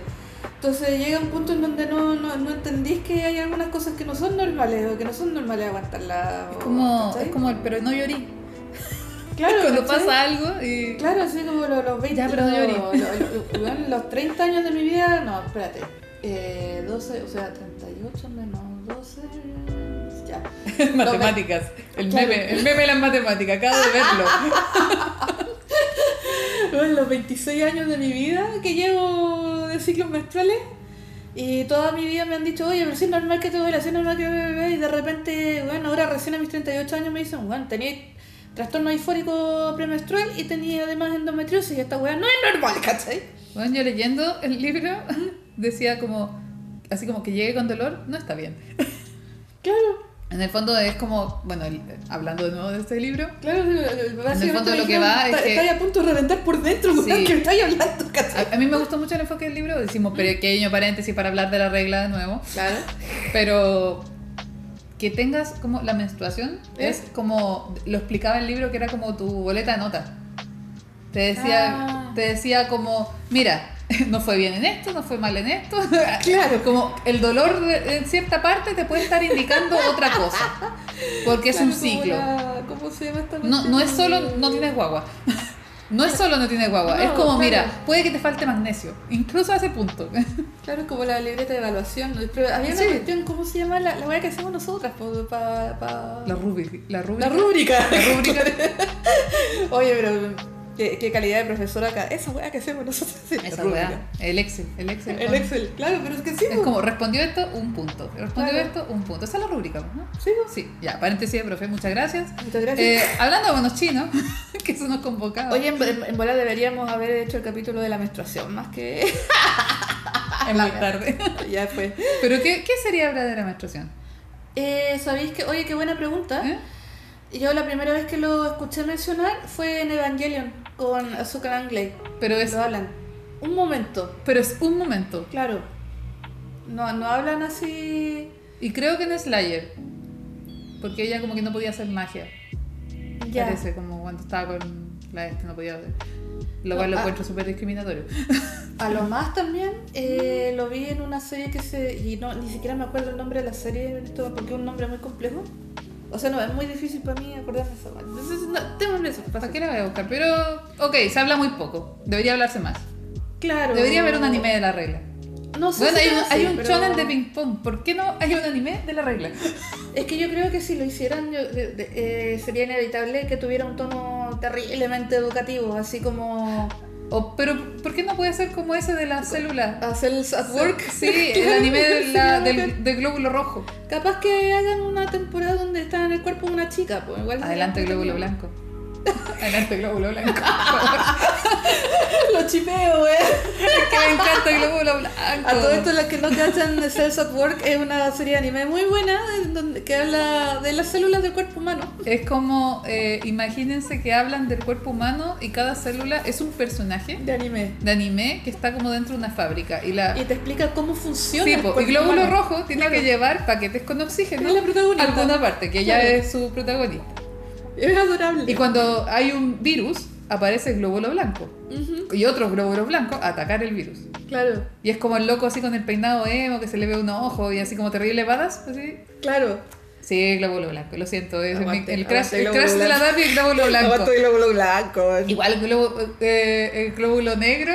Entonces llega un punto en donde no, no, no entendís que hay algunas cosas que no son normales o que no son normales aguantarlas. es, como, es como el pero no llorí. Claro, Cuando ¿cachai? pasa algo y... Claro, así como los, los 20 Ya, pero no llorí. los- los 30 años de mi vida, no, espérate. Eh, 12, o sea, 38 menos 12. Ya. matemáticas. El Claro. meme, el meme de las matemáticas, acabo de verlo. Bueno, los 26 años de mi vida que llevo de ciclos menstruales. Y toda mi vida me han dicho, oye, pero si es normal que te duele, si es normal que bebé. Y de repente, bueno, ahora recién a mis 38 años me dicen, bueno, tenía trastorno disfórico premenstrual y tenía además endometriosis. Y esta weá no es normal, ¿cachai? Bueno, yo leyendo el libro decía como, así como que llegue con dolor, no está bien. Claro. En el fondo es como, bueno, el- hablando de nuevo de este libro, Claro, básicamente fondo me lo que va es "Está- que- Estáis a punto de reventar por dentro, Sí. weón, que estáis hablando, a, a mí me gustó mucho el enfoque del libro, decimos pequeño paréntesis para hablar de la regla de nuevo, Claro. pero que tengas como la menstruación ¿Eh? es como, lo explicaba el libro que era como tu boleta de nota. Te decía, Ah. te decía como, mira, no fue bien en esto, no fue mal en esto. Claro. Como el dolor en cierta parte te puede estar indicando otra cosa. Porque es un ciclo. la- ¿Cómo se llama esta No, no es solo no tienes guagua. No es solo no tienes guagua. No, es como, claro. mira, puede que te falte magnesio. Incluso a ese punto. Claro, como la libreta de evaluación. Pero había una Sí. cuestión, ¿cómo se llama la, la que hacemos nosotras? Pa, La rúbrica. La rúbrica. La rúbrica. La rúbrica. Oye, pero qué, qué calidad de profesor acá. Esa weá que hacemos nosotros. la Esa weá. El Excel. El Excel. El con- Excel, claro, pero es que sí. Es po. como, respondió esto, un punto. Respondió Claro. esto, un punto. Esa es la rúbrica, ¿no? Sí, po. Sí, ya, paréntesis, profe, muchas gracias. Muchas gracias. Eh, hablando de buenos chinos, que eso nos convocaba. Oye, en, en, en bola deberíamos haber hecho el capítulo de la menstruación, más que. es muy tarde. ya fue. Pero, ¿qué, qué sería hablar de la menstruación? Eh, ¿Sabéis que? Oye, qué buena pregunta. ¿Eh? Yo la primera vez que lo escuché mencionar fue en Evangelion con Azúcar Angley. Pero es, Lo hablan. Un momento, pero es un momento. claro. No, no hablan así. Y creo que en Slayer. Porque ella como que no podía hacer magia. Ya. Parece como cuando estaba con la este no podía hacer. Lo No, cual lo ah. encuentro súper discriminatorio. A lo más también eh, lo vi en una serie que se. Y no, ni siquiera me acuerdo el nombre de la serie esto, porque es un nombre muy complejo. O sea, no, es muy difícil para mí acordarme esa weá. Entonces, no, démosle eso. ¿Para qué la voy a buscar? Pero, ok, se habla muy poco. Debería hablarse más. Claro. Debería haber un anime de la regla. No sé Bueno, si hay un, hay un pero- shonen de ping pong. ¿Por qué no hay un anime de la regla? Es que yo creo que si lo hicieran, yo- de- de- eh, sería inevitable que tuviera un tono terriblemente educativo, así como. O, pero, ¿por qué no puede ser como ese de la célula? Hacer el at work. Sí, el anime de la- del, del glóbulo rojo. Capaz que hagan una temporada donde está en el cuerpo de una chica, pues igual. Adelante, glóbulo blanco. Adelante, glóbulo blanco. Lo chipeo, wey. que me encanta el glóbulo blanco. A todo esto, los que no cachan, Cells at Work es una serie de anime muy buena donde, que habla de las células del cuerpo humano. Es como, eh, imagínense que hablan del cuerpo humano y cada célula es un personaje De anime. de anime que está como dentro de una fábrica. Y la Y te explica cómo funciona. Sí, el cuerpo glóbulo humano. rojo tiene Claro. que llevar paquetes con oxígeno Es la protagonista. a alguna parte, que ella Claro. es su protagonista. Es adorable. Y cuando hay un virus, aparece el glóbulo blanco. Y otros glóbulos blancos a atacar el virus. Claro, Y es como el loco así con el peinado emo, que se le ve un ojo y así como terrible badass, así. claro. Sí, glóbulo blanco, lo siento. Es Aguante, mi- el crash, el glóbulo crash de la. DAPI es glóbulo blanco. El glóbulo blanco. Igual el, globo- eh, el glóbulo negro,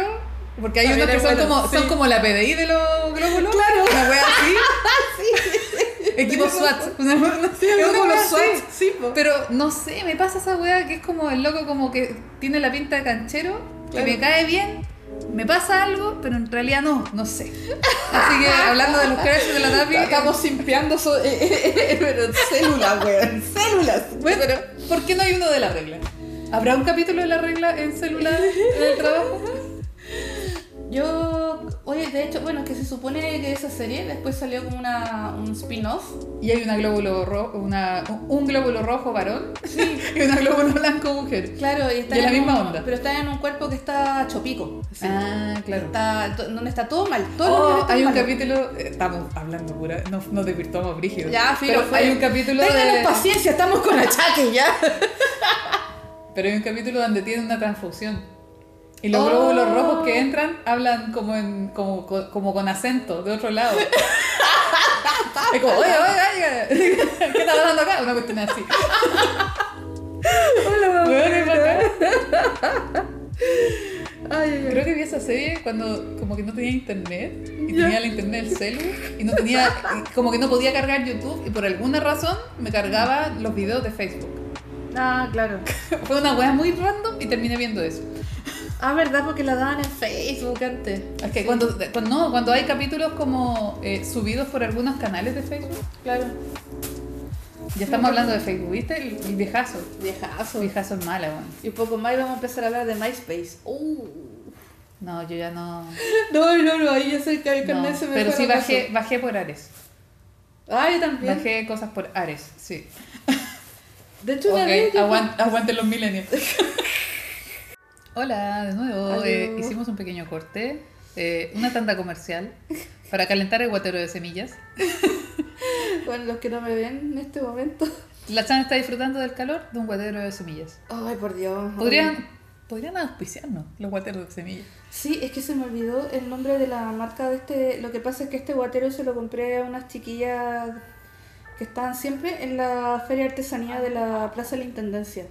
porque hay unos que son, bueno, como, son sí. como la PDI de los glóbulos. Claro. Una wea así. Equipo SWAT. Es así. SWAT, sí. Pero no sé, me pasa esa wea que es como el loco como que tiene la pinta de canchero, Claro. que me cae bien, me pasa algo, pero en realidad no, no sé. Así que hablando de los crashes de la DAPI, Estamos simpeando so- eh, eh, eh, células, weón. Células. bueno, pero ¿por qué no hay uno de la regla? ¿Habrá un capítulo de la regla en celular en el trabajo? Yo, oye, de hecho, bueno, que se supone que esa serie después salió como una, un spin-off. Y hay una glóbulo rojo, una, un glóbulo rojo varón y una glóbulo blanco mujer. Claro, y está Y en la misma un- onda. Pero está en un cuerpo que está chopico. así. Ah, claro. Está, donde está todo mal. Todo Oh, hay un capítulo, eh, estamos hablando pura, no, no desvirtuamos brígido. Ya, filo, pero fue. hay un capítulo Ténganos de, paciencia, estamos con achaques ya. pero hay un capítulo donde tiene una transfusión. Y los Oh. glóbulos rojos que entran hablan como en como, co- como con acento de otro lado. es como, oye, oye, oye, ¿qué está pasando acá? Una cuestión así. Hola. Ay, ay. Creo que vi esa serie cuando como que no tenía internet y tenía la internet del celu y no tenía como que no podía cargar YouTube y por alguna razón me cargaba los videos de Facebook. Ah, claro. Fue una wea muy random y terminé viendo eso. Ah, verdad, porque la daban en Facebook antes. Es que cuando, cuando, no, cuando hay capítulos como eh, subidos por algunos canales de Facebook, Claro. ya estamos hablando de Facebook, ¿viste? El, el viejazo. Viejazo. Viejazo es mala, weón. Y poco más y vamos a empezar a hablar de MySpace. Uh. No, yo ya no. No, no, no, ahí ya sé que el no. carnet se me Pero sí bajé, bajé por Ares. Ah, yo también. Bajé cosas por Ares, sí. De hecho, una Ok, vez yo- aguan- aguanten los milenios. Hola, de nuevo. Eh, hicimos un pequeño corte, eh, una tanda comercial para calentar el guatero de semillas. Bueno, los que no me ven en este momento. La Chan está disfrutando del calor de un guatero de semillas. Ay, por Dios. Podrían, podrían auspiciarnos los guateros de semillas. Sí, es que se me olvidó el nombre de la marca de este. Lo que pasa es que este guatero se lo compré a unas chiquillas que estaban siempre en la feria de artesanía de la Plaza de la Intendencia.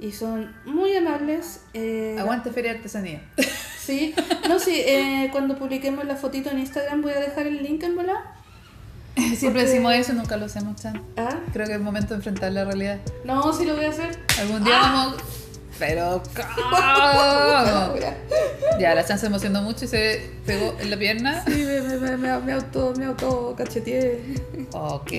Y son muy amables. eh, Aguante Feria de Artesanía. Sí, no, sí, eh, cuando publiquemos la fotito en Instagram voy a dejar el link en bola. Siempre Porque- decimos eso y nunca lo hacemos, Chan. Ah, Creo que es momento de enfrentar la realidad. no, sí lo voy a hacer. Algún día vamos... Pero ¿cómo? Ya, la Chan se emocionó mucho y se pegó en la pierna. Sí, me, me, me, me, me auto, me auto cacheteé. Ok.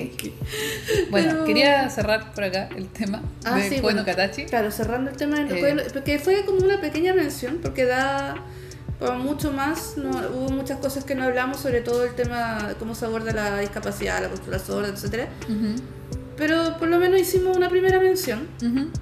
Bueno, Pero- quería cerrar por acá el tema Ah, de sí, bueno. Katachi. Claro, cerrando el tema de Eh. Porque fue como una pequeña mención, porque da mucho más, no, hubo muchas cosas que no hablamos, sobre todo el tema de cómo se aborda la discapacidad, la postura sorda, etcétera Ujú, Pero por lo menos hicimos una primera mención.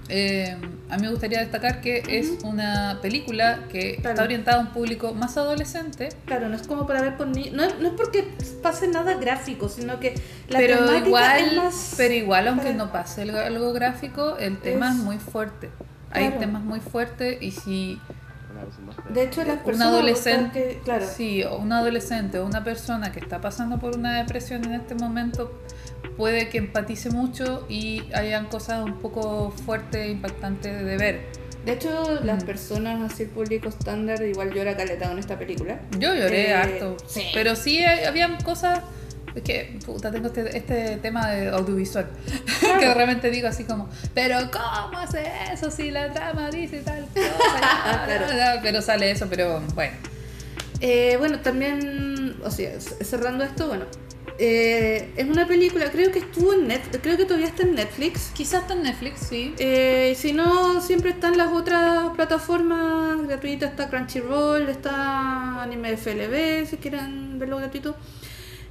Eh, a mí me gustaría destacar que es una película que está orientada a un público más adolescente, Claro, no es como para ver con niños, no, es- no es porque pase nada gráfico, sino que la pero igual, es más... pero igual aunque para- no pase algo, algo gráfico, el tema es, Es- muy fuerte. Hay Claro. temas muy fuertes y si De hecho, las un personas... adolescente, que- claro, sí, un adolescente o una persona que está pasando por una depresión en este momento puede que empatice mucho y hayan cosas un poco fuertes e impactantes de ver. De hecho, las Mm. personas así, el público estándar, igual llora caleta con esta película. Yo lloré Eh, harto, sí. pero sí habían cosas es que puta tengo este, este tema de audiovisual que de repente digo así como pero cómo hace eso si la trama dice tal cosa Claro. pero sale eso pero bueno Eh, bueno, también, o sea, cerrando esto, bueno, eh, es una película, creo que estuvo en Netflix, creo que todavía está en Netflix. quizás está en Netflix sí Eh, si no, siempre están las otras plataformas gratuitas, está Crunchyroll, está Anime FLB, si quieren verlo gratuito.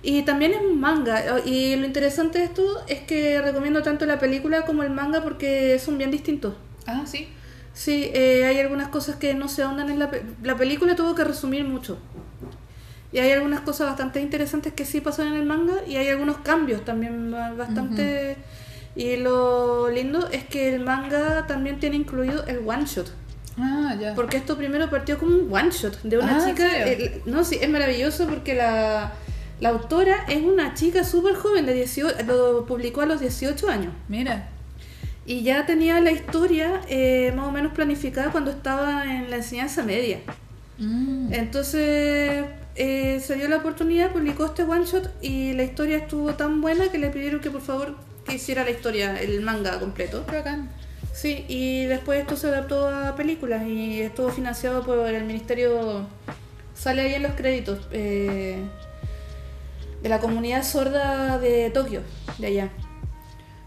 Y también es un manga, y lo interesante de esto es que recomiendo tanto la película como el manga porque son bien distintos. ah sí Sí, eh, hay algunas cosas que no se ahondan en la, pe- la película, tuvo que resumir mucho. Y hay algunas cosas bastante interesantes que sí pasan en el manga y hay algunos cambios también ba- bastante... Y lo lindo es que el manga también tiene incluido el one shot. ah ya Porque esto primero partió como un one shot de una Ah, ¿en chica. el- no, sí, es maravilloso porque la, la autora es una chica súper joven, de 18, lo publicó a los 18 años. mira Y ya tenía la historia eh, más o menos planificada cuando estaba en la enseñanza media. Mm. Entonces eh, se dio la oportunidad, publicó este one shot y la historia estuvo tan buena que le pidieron que por favor que hiciera la historia, el manga completo. Bacán. Sí, y después esto se adaptó a películas y estuvo financiado por el ministerio, sale ahí en los créditos, eh, de la comunidad sorda de Tokio, de allá.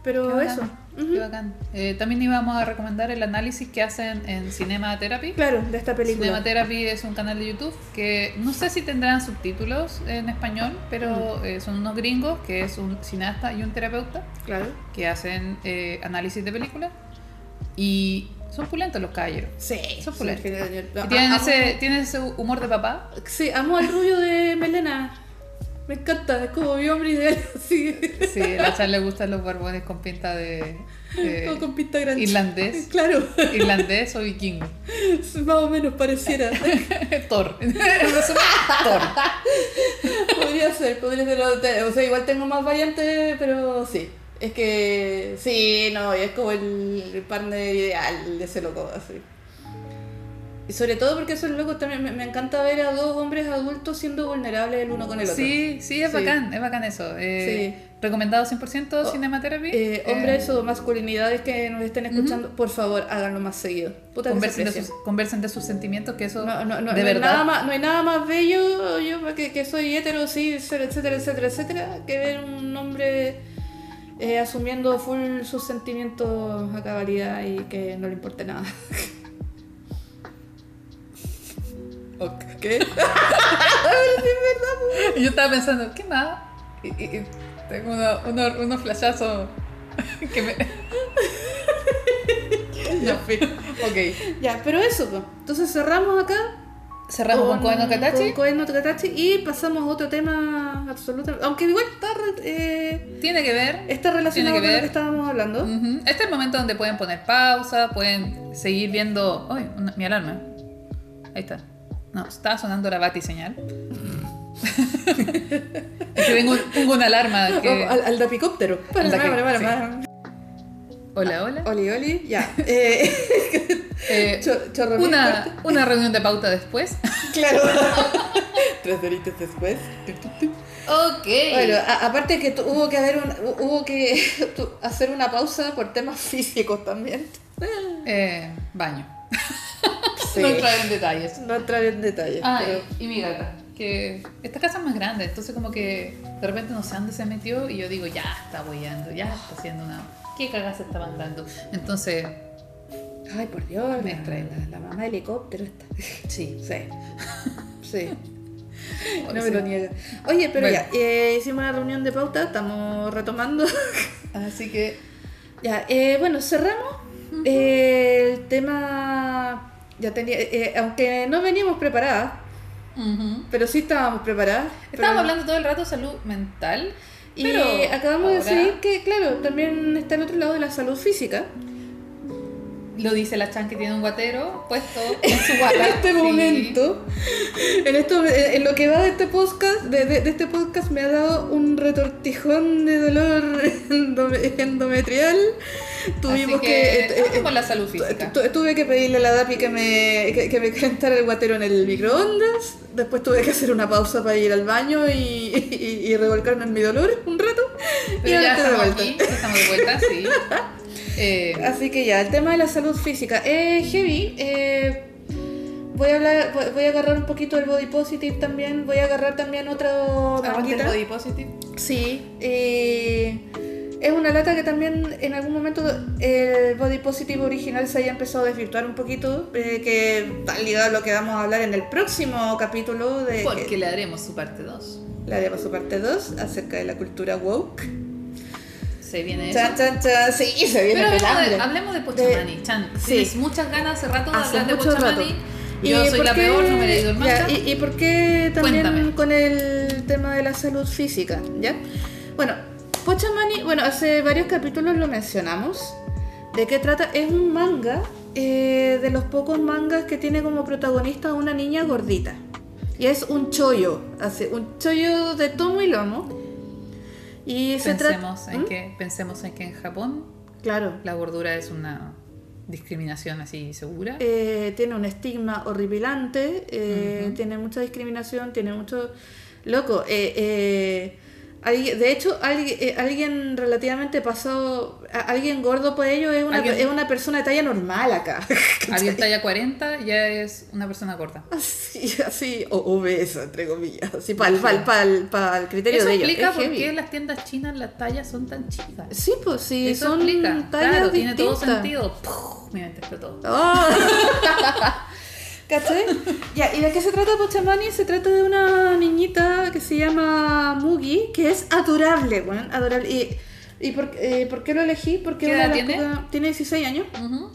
Pero eso, Qué bacán. Eh, también íbamos a recomendar el análisis que hacen en Cinema Therapy. Claro, de esta película. Cinema Therapy es un canal de YouTube que no sé si tendrán subtítulos en español, pero Mm. eh, son unos gringos que es un cineasta y un terapeuta Claro. que hacen eh, análisis de películas y son pulentos los caballeros. Sí, Son sí, pulentos. Y tienen ese, tienen ese humor de papá. Sí, amo al rubio de Melena. Me encanta, es como mi hombre ideal, así. Sí, a Char le gustan los barbones con pinta de Todo con pinta grande. irlandés. Claro, irlandés o vikingo. más o menos pareciera. Thor. Thor. podría ser, podría ser. O sea, igual tengo más variantes, pero sí. Es que sí, no, es como el, el partner ideal de ese loco, así. Y sobre todo porque esos locos también me, me encanta ver a dos hombres adultos siendo vulnerables el uno con el otro. Sí, sí, es Sí. bacán, es bacán eso. Eh, Recomendado 100% Cinematherapy. Eh, hombres o masculinidades que nos estén escuchando, por favor, háganlo más seguido. Puta conversen, de sus, conversen de sus sentimientos, que eso No, no, no, de verdad. nada más, no hay nada más bello, yo que, que soy hetero, sí, etcétera, etcétera, etcétera, etcétera, que ver un hombre eh, asumiendo full sus sentimientos a cabalidad y que no le importe nada. ¿Qué? Y yo estaba pensando, ¿qué más? Y, y- y tengo uno- uno- unos flashazos que me. Ya, fin. ok. Ya, pero eso, pues. entonces cerramos acá Cerramos con, Koe no Katachi. con Koe no Katachi y pasamos a otro tema absolutamente, aunque igual está, eh, Tiene que ver. está relacionado con lo que estábamos hablando. Este es el momento donde pueden poner pausa, pueden seguir viendo. ¡Ay! una- mi alarma! Ahí está. No, estaba sonando la bati señal. es que tengo, tengo una alarma que. Al, al dapicóptero. Para, Al para, dapi- para, sí. para. Hola, hola. Oli, oli, ya. Eh, Eh, cho- chorro una, una reunión de pauta después. Claro. Tres horitas después. Ok. Bueno, a- aparte que hubo que haber un, hu- hubo que hacer una pausa por temas físicos también. Eh, baño. Sí. No entrar en detalles. No entrar en detalles. Pero- y mi gata. Que esta casa es más grande, entonces como que de repente no sé dónde se metió y yo digo, ya está boyando, ya está haciendo una... ¿Qué cagada se está mandando? Entonces, Ay, por Dios, Me la, extrae. la, la mamá de helicóptero está. sí. Sí. Sí. No me sí. lo niega. Oye, pero Bueno. ya, eh, hicimos una reunión de pauta, estamos retomando. Así que... Ya, eh, bueno, cerramos. Eh, el tema. Ya tenía. eh, aunque no veníamos preparadas, pero sí estábamos preparadas. Estábamos pero- hablando todo el rato de salud mental, Y pero acabamos de decidir que, claro, también está el otro lado de la salud física. Lo dice la Chan que tiene un guatero puesto en su guata. En este Sí. momento, en, esto, en lo que va de este podcast, de, de- de este podcast me ha dado un retortijón de dolor endome- endometrial. Tuvimos Así que. que, eh, eh, con la salud física. Tu- tu- Tuve que pedirle a la DAPI que me, que, que me calentara el guatero en el microondas. Después tuve que hacer una pausa para ir al baño y, y, y revolcarme en mi dolor un rato. y Pero ahora ya estamos vuelta. aquí, estamos de vuelta, sí. Eh, Así que ya, el tema de la salud física. Eh, heavy. eh, voy a hablar, voy- a agarrar un poquito del body positive también. Voy a agarrar también otro aguante el body positive. Sí. eh, es una lata que también en algún momento el body positive original se haya empezado a desvirtuar un poquito, eh, que está ligado a lo que vamos a hablar en el próximo capítulo de Porque que- le haremos su parte 2. la de su parte 2 acerca de la cultura woke. Se viene eso. Chan, chan, chan. Sí, se viene Pero hablemos de, hablemos de Pochamani, Chan. sí. Tienes muchas ganas hace rato de Hace hablar de mucho rato. Pochamani. Yo soy la qué- peor, no me he leído el ya, y, y por qué también Cuéntame. con el tema de la salud física? ¿Ya? Bueno, Pochamani, bueno, hace varios capítulos lo mencionamos. ¿De qué trata? Es un manga eh, de los pocos mangas que tiene como protagonista a una niña gordita. Y es un chollo, así, un chollo de tomo y lomo. Y se. Pensemos en, que, pensemos en que en Japón Claro. la gordura es una discriminación así segura. Eh, tiene un estigma horripilante, eh, tiene mucha discriminación, tiene mucho... Loco, eh, eh, De hecho, alguien, eh, alguien relativamente pasado, a- alguien gordo por ello es una, es una persona de talla normal acá. Alguien talla 40 ya es una persona corta. Así, así, o obesa, entre comillas, así para el, criterio Eso de ellos. explica Es por heavy. qué en las tiendas chinas las tallas son tan chicas. Sí, pues sí, Eso son explica. tallas Claro, tiene todo distintas. sentido. Puf, mi mente explotó. Ah. ¿Cachai? Ya, ¿y de qué se trata Pochamani? Se trata de una niñita que se llama Mugi, que es adorable, bueno, adorable. ¿Y, y por, eh, por qué lo elegí? Porque ¿Qué edad tiene? pocas- tiene 16 años. Ujú.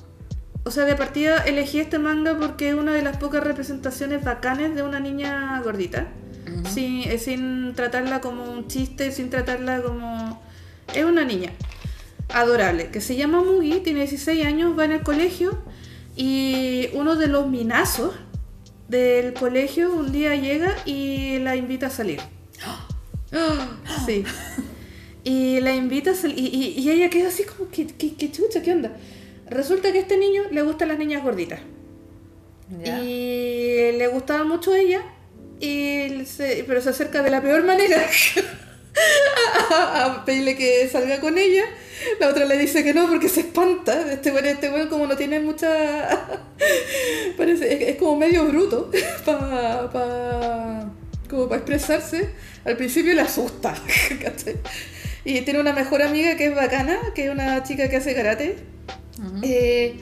O sea, de partida elegí este manga porque es una de las pocas representaciones bacanes de una niña gordita. Ujú. sin, eh, sin tratarla como un chiste, sin tratarla como... Es una niña adorable, que se llama Mugi, tiene 16 años, va en el colegio y uno de los minazos del colegio un día llega y la invita a salir. Sí. Y la invita a salir y, y- y ella queda así como, ¿qué, qué, qué chucha? ¿Qué onda? Resulta que a este niño le gustan las niñas gorditas. Y le gustaba mucho ella, y se- pero se acerca de la peor manera a, a pedirle que salga con ella. La otra le dice que no porque se espanta. Este güey, este güey como no tiene mucha... Parece, es, es como medio bruto para como para expresarse. Al principio le asusta. y tiene una mejor amiga que es bacana, que es una chica que hace karate. Eh,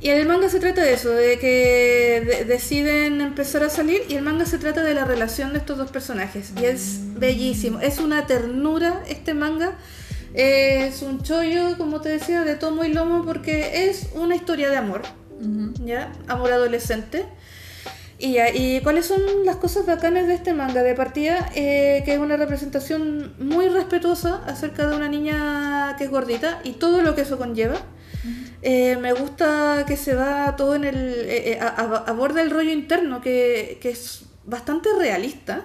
y el manga se trata de eso, de que de- deciden empezar a salir y el manga se trata de la relación de estos dos personajes. Y es bellísimo, es una ternura este manga. Es un chollo, como te decía, de tomo y lomo porque es una historia de amor. ¿ya? Amor adolescente. Y, ya, ¿y cuáles son las cosas bacanas de este manga? De partida, eh, que es una representación muy respetuosa acerca de una niña que es gordita y todo lo que eso conlleva. Eh, me gusta que se va todo en el. eh, eh, aborda el rollo interno, que, que es bastante realista.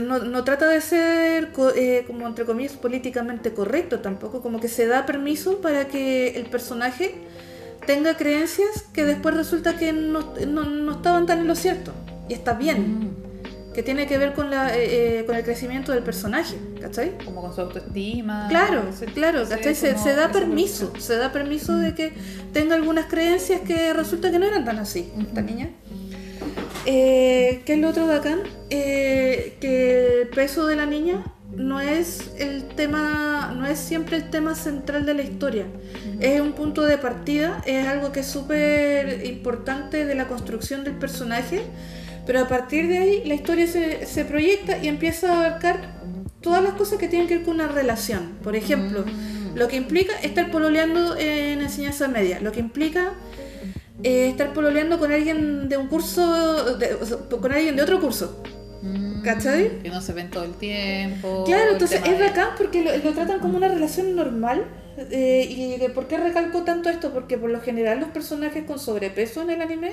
No, no trata de ser, co- como entre comillas, políticamente correcto tampoco, como que se da permiso para que el personaje tenga creencias que después resulta que no, no- no estaban tan en lo cierto. Y está bien, Mm. Que tiene que ver con, la, eh, eh, con el crecimiento del personaje, ¿cachai? Como con su autoestima. Claro, ese- claro, ¿cachai? Se, se da permiso, evolución. se da permiso de que tenga algunas creencias que resulta que no eran tan así, esta Ujú. niña. Eh, ¿Qué es lo otro bacán? Eh, que el peso de la niña no es el tema, no es siempre el tema central de la historia. Es un punto de partida, es algo que es súper importante de la construcción del personaje, pero a partir de ahí la historia se, se proyecta y empieza a abarcar todas las cosas que tienen que ver con una relación. Por ejemplo, Mm. lo que implica estar pololeando en enseñanza media, lo que implica eh, estar pololeando con alguien de un curso, de- o sea, con alguien de otro curso. Mm, ¿Cachai? Que no se ven todo el tiempo. Claro, entonces es de- bacán porque lo, lo tratan como una relación normal. eh, ¿Y de por qué recalco tanto esto? Porque por lo general los personajes con sobrepeso en el anime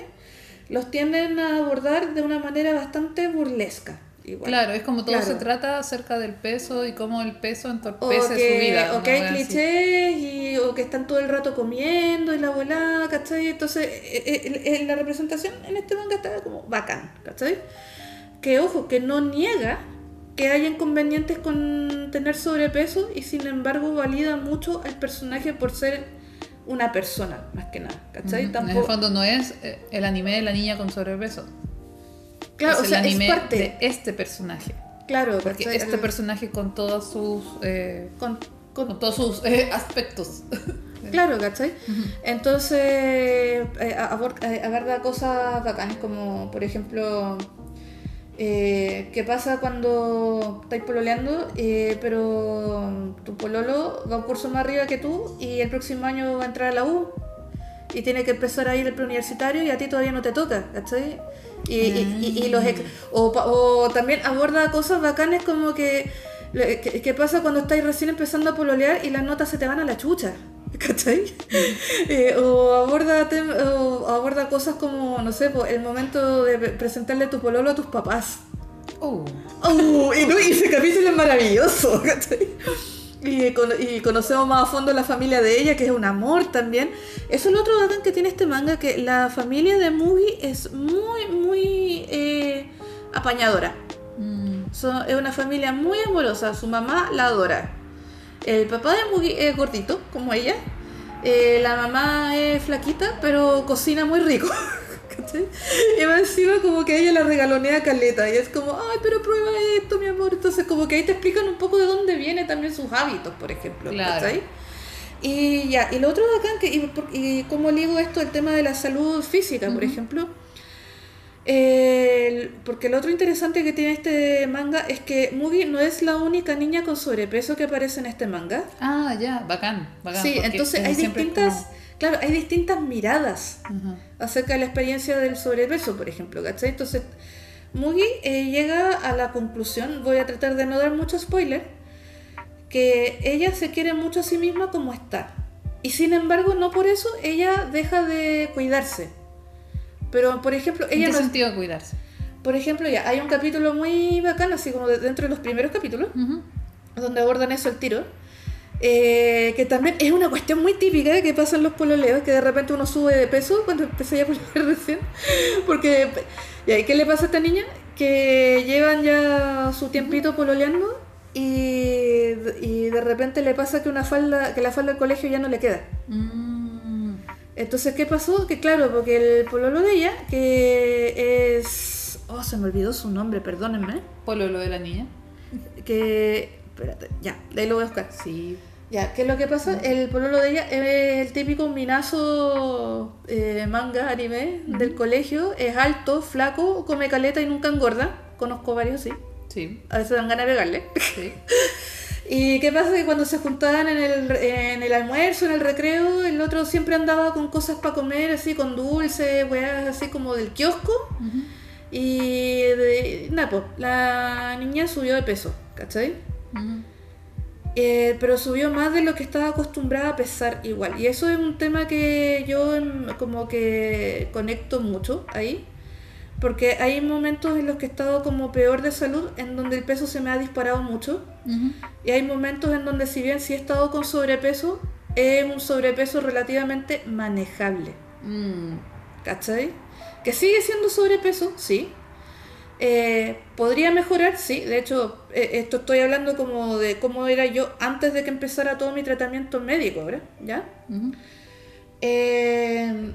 los tienden a abordar de una manera bastante burlesca. Igual. Claro, es como todo Claro. se trata acerca del peso y cómo el peso entorpece que, su vida. o que hay clichés y, o que están todo el rato comiendo y la volada, ¿cachai? Entonces, eh, eh, eh, la representación en este manga está como bacán, ¿cachai? Que ojo, que no niega que haya inconvenientes con tener sobrepeso y sin embargo valida mucho al personaje por ser una persona, más que nada, ¿cachai? Ujú. En el Tampoco, fondo no es eh, el anime de la niña con sobrepeso. claro, es o sea, el es anime parte, de este personaje. claro, Porque ¿cachai? este El- personaje con todos sus eh, con, con con todos sus eh, aspectos. Claro, ¿cachai? Entonces, eh, abor- eh, aborda cosas bacanas como, por ejemplo, eh, ¿qué pasa cuando estáis pololeando, eh, pero tu pololo va un curso más arriba que tú y el próximo año va a entrar a la U y tiene que empezar a ir al preuniversitario y a ti todavía no te toca, ¿cachai? Y, y- y- y los o, también aborda cosas bacanas como que le- ¿Qué, qué pasa cuando estáis recién empezando a pololear y las notas se te van a la chucha? ¿Cachai? Eh, o, aborda tem- o aborda cosas como, no sé, el momento de pre- presentarle tu pololo a tus papás. Oh. ¡Oh! y, no- y ese capítulo es maravilloso, ¿cachai? Y, y conocemos más a fondo la familia de ella, que es un amor también. Eso es lo otro bacán que tiene este manga, que la familia de Mugi es muy, muy eh, apañadora. Mm. Es una familia muy amorosa. Su mamá la adora. El papá es gordito, como ella. Eh, la mamá es flaquita, pero cocina muy rico. ¿Cachai? Y va encima como que ella la regalonea caleta. Y es como, ay, pero prueba esto, mi amor. Entonces como que ahí te explican un poco de dónde vienen también sus hábitos, por ejemplo. Claro. ¿cachai? Y ya, y lo otro bacán, que, y, y cómo ligo esto el tema de la salud física, por ejemplo. El- porque lo otro interesante que tiene este manga es que Mugi no es la única niña con sobrepeso que aparece en este manga. Ah, ya, bacán, bacán. Sí, entonces hay distintas, claro, hay distintas miradas acerca de la experiencia del sobrepeso, por ejemplo, ¿cachai? Entonces, Mugi eh, llega a la conclusión, voy a tratar de no dar mucho spoiler, que ella se quiere mucho a sí misma como está. Y sin embargo, no por eso ella deja de cuidarse. Pero, por ejemplo, ¿En ella qué no... sentido cuidarse? Por ejemplo, ya, hay un capítulo muy bacán, así como de- dentro de los primeros capítulos, Ujú. donde abordan eso el tiro. eh, que también es una cuestión muy típica que pasa en los pololeos, que de repente uno sube de peso cuando empecé ya a pololear recién. Porque, ¿y qué le pasa a esta niña? Que llevan ya su tiempito pololeando y, y de repente le pasa que una falda, que la falda del colegio ya no le queda. Mm. Entonces, ¿qué pasó? Que claro, porque el pololo de ella, que es... Oh, se me olvidó su nombre, perdónenme. Pololo de la niña. Que... Espérate, ya, de ahí lo voy a buscar. Sí. Ya, ¿qué es lo que pasa? El pololo de ella es el típico minazo eh, manga, anime del colegio. Es alto, flaco, come caleta y nunca engorda. Conozco varios, sí. Sí. A veces dan ganas de pegarle. Sí. ¿Y qué pasa? Que cuando se juntaban en el, en el almuerzo, en el recreo, el otro siempre andaba con cosas para comer, así con dulces, weas así como del kiosco. Y de, nada, pues, la niña subió de peso, ¿cachai? Eh, pero subió más de lo que estaba acostumbrada a pesar igual. Y eso es un tema que yo em, como que conecto mucho ahí. Porque hay momentos en los que he estado como peor de salud, en donde el peso se me ha disparado mucho. Y hay momentos en donde si bien sí he estado con sobrepeso, es un sobrepeso relativamente manejable. Mm. ¿Cachai? Que sigue siendo sobrepeso, sí. Eh, ¿Podría mejorar? Sí. De hecho, eh, esto estoy hablando como de cómo era yo antes de que empezara todo mi tratamiento médico, ¿verdad? ¿Ya? Ujú. Eh,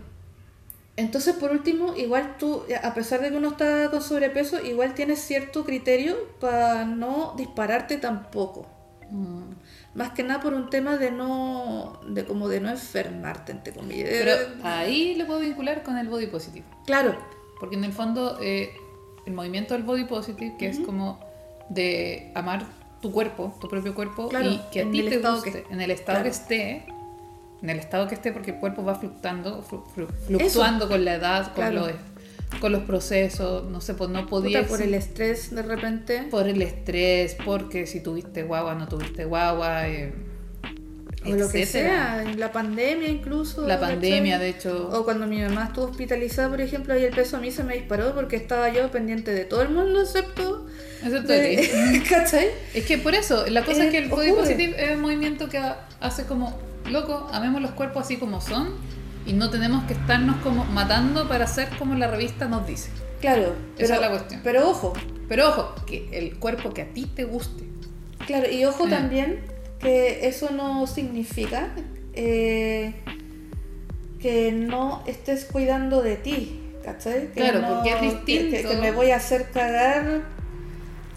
entonces, por último, igual tú, a pesar de que uno está con sobrepeso, igual tienes cierto criterio para no dispararte tampoco. Mm. Más que nada por un tema de no, de como de no enfermarte, entre comillas. Pero Eh, ahí lo puedo vincular con el body positive. claro, Porque en el fondo, eh, el movimiento del body positive, que es como de amar tu cuerpo, tu propio cuerpo, Claro, y que a ti te guste, que- en el estado claro. que esté, en el estado que esté, porque el cuerpo va fluctuando, flu- flu- fluctuando con la edad, con, Claro. los, con los procesos, no sé, pues no podía puta, por el estrés de repente. por el estrés, porque si tuviste guagua, no tuviste guagua, eh, O lo que etcétera. sea, la pandemia incluso. La pandemia, de hecho. O cuando mi mamá estuvo hospitalizada, por ejemplo, ahí el peso a mí se me disparó porque estaba yo pendiente de todo el mundo excepto Excepto de ti. de... ¿Cachai? Es que por eso, la cosa es que el ocurre. positive es un movimiento que hace como, loco, amemos los cuerpos así como son y no tenemos que estarnos como matando para hacer como la revista nos dice. Claro. Esa es la cuestión. Pero ojo, Pero ojo, que el cuerpo que a ti te guste. claro, y ojo Eh. también que eso no significa eh, que no estés cuidando de ti, ¿cachai? Que Claro, no- porque es distinto. Que, que me voy a hacer cagar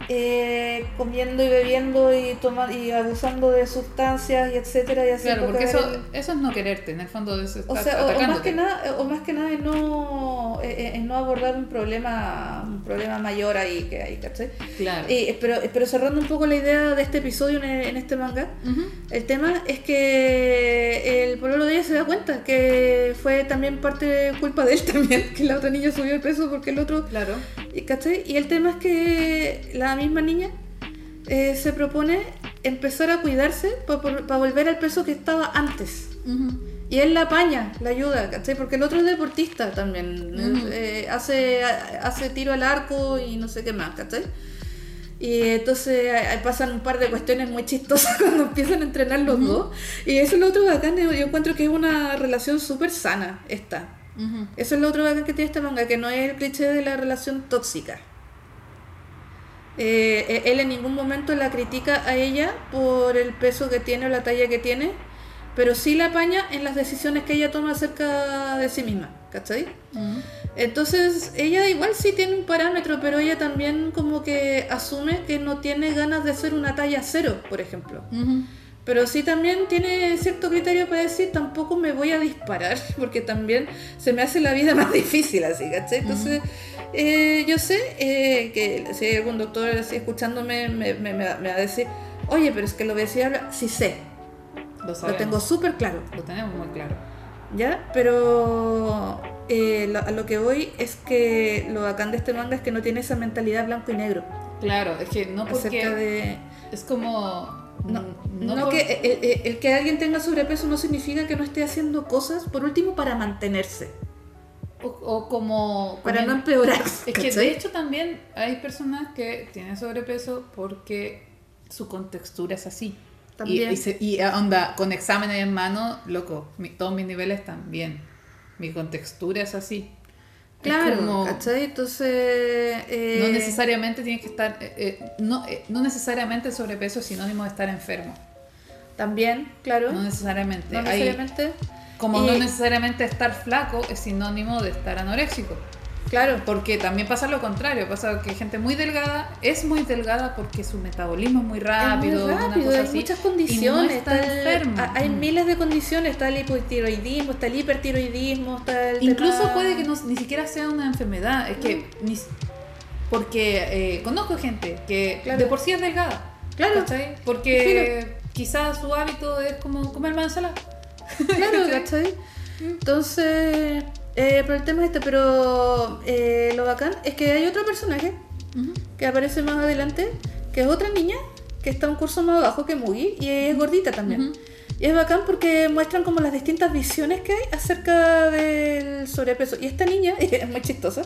eh, comiendo y bebiendo y toma- y abusando de sustancias y etcétera y Claro, porque eso, el- eso es no quererte, en el fondo es O estar sea, o, o más que nada, o más que nada es no, eh, eh, es no abordar un problema, un problema mayor ahí que hay, ¿cachai? Claro. Y, pero, pero cerrando un poco la idea de este episodio en, en este manga, Ujú. el tema es que el pololo de ella se da cuenta que fue también parte culpa de él también, que la otra niña subió de peso porque el otro Claro. Y, ¿cachai? Y el tema es que la misma niña eh, se propone empezar a cuidarse para volver al peso que estaba antes. Y él la apaña, la ayuda, ¿cachai? Porque el otro es deportista también. Eh, hace, hace tiro al arco y no sé qué más, ¿cachai? Y entonces ahí pasan un par de cuestiones muy chistosas cuando empiezan a entrenar los dos. Y eso es lo otro bacán, yo encuentro que es una relación súper sana esta. Eso es lo otro que tiene este manga, que no es el cliché de la relación tóxica. Eh, él en ningún momento la critica a ella por el peso que tiene o la talla que tiene, pero sí la apaña en las decisiones que ella toma acerca de sí misma, ¿cachai? Entonces, ella igual sí tiene un parámetro, pero ella también como que asume que no tiene ganas de ser una talla cero, por ejemplo. Pero sí también tiene cierto criterio para decir, tampoco me voy a disparar, porque también se me hace la vida más difícil así, ¿cachai? Entonces, eh, yo sé eh, que si hay algún doctor así escuchándome, me, me, me, va a decir, oye, pero es que lo voy a decir, habla, sí sé. Lo, lo tengo súper claro. Lo tenemos muy claro. ¿Ya? Pero eh, lo, a lo que voy es que lo bacán de este manga es que no tiene esa mentalidad blanco y negro. Claro, es que no porque... de... Es como no, no, que el, el, que alguien tenga sobrepeso no significa que no esté haciendo cosas, por último, para mantenerse. O, o como... Para no empeorar. Es que de hecho también hay personas que tienen sobrepeso porque su contextura es así. También. Y, y, y, onda, con exámenes en mano, loco, mi, todos mis niveles también. Mi contextura es así. Claro, como, ¿cachai? Entonces... Eh, no necesariamente tienes que estar... Eh, eh, no, eh, no necesariamente el sobrepeso es sinónimo de estar enfermo. También, claro. No necesariamente. No necesariamente. Hay, como no necesariamente estar flaco es sinónimo de estar anoréxico. Claro. Porque también pasa lo contrario, pasa que gente muy delgada es muy delgada porque su metabolismo es muy rápido, es muy rápido hay así, muchas condiciones, no está está el, enferma. hay miles de condiciones, está el hipotiroidismo, está el hipertiroidismo, está el Incluso tema- puede que no, ni siquiera sea una enfermedad, es que ni, porque eh, conozco gente que Claro. de por sí es delgada, Claro. ¿cachai? Porque quizás su hábito es como comer ensalada. Claro. ¿cachai? Entonces, eh, pero el tema es este, pero eh, lo bacán es que hay otro personaje que aparece más adelante, que es otra niña que está un curso más abajo que Mugi y es gordita también. Y es bacán porque muestran como las distintas visiones que hay acerca del sobrepeso. Y esta niña es muy chistosa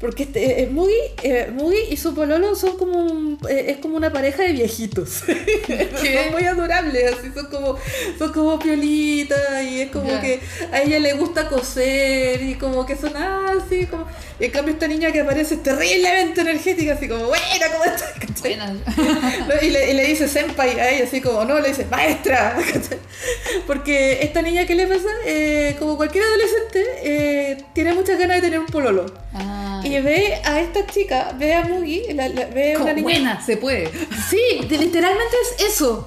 porque este, eh, Mugi, eh, Mugi y su pololo son como un- eh, es como una pareja de viejitos. son muy adorables, así son como son como piolitas y es como que a ella le gusta coser y como que son así como y en cambio esta niña que aparece es terriblemente energética así como buena ¿cómo estás? Y, le, y le dice senpai a ella, así como, no, le dice maestra. ¿cachai? Porque esta niña, ¿qué le pasa? Eh, como cualquier adolescente, eh, tiene muchas ganas de tener un pololo. Ah, Y ve a esta chica, ve a Mugi, la- la- ve a como una niña. buena, se puede. Sí, literalmente es eso.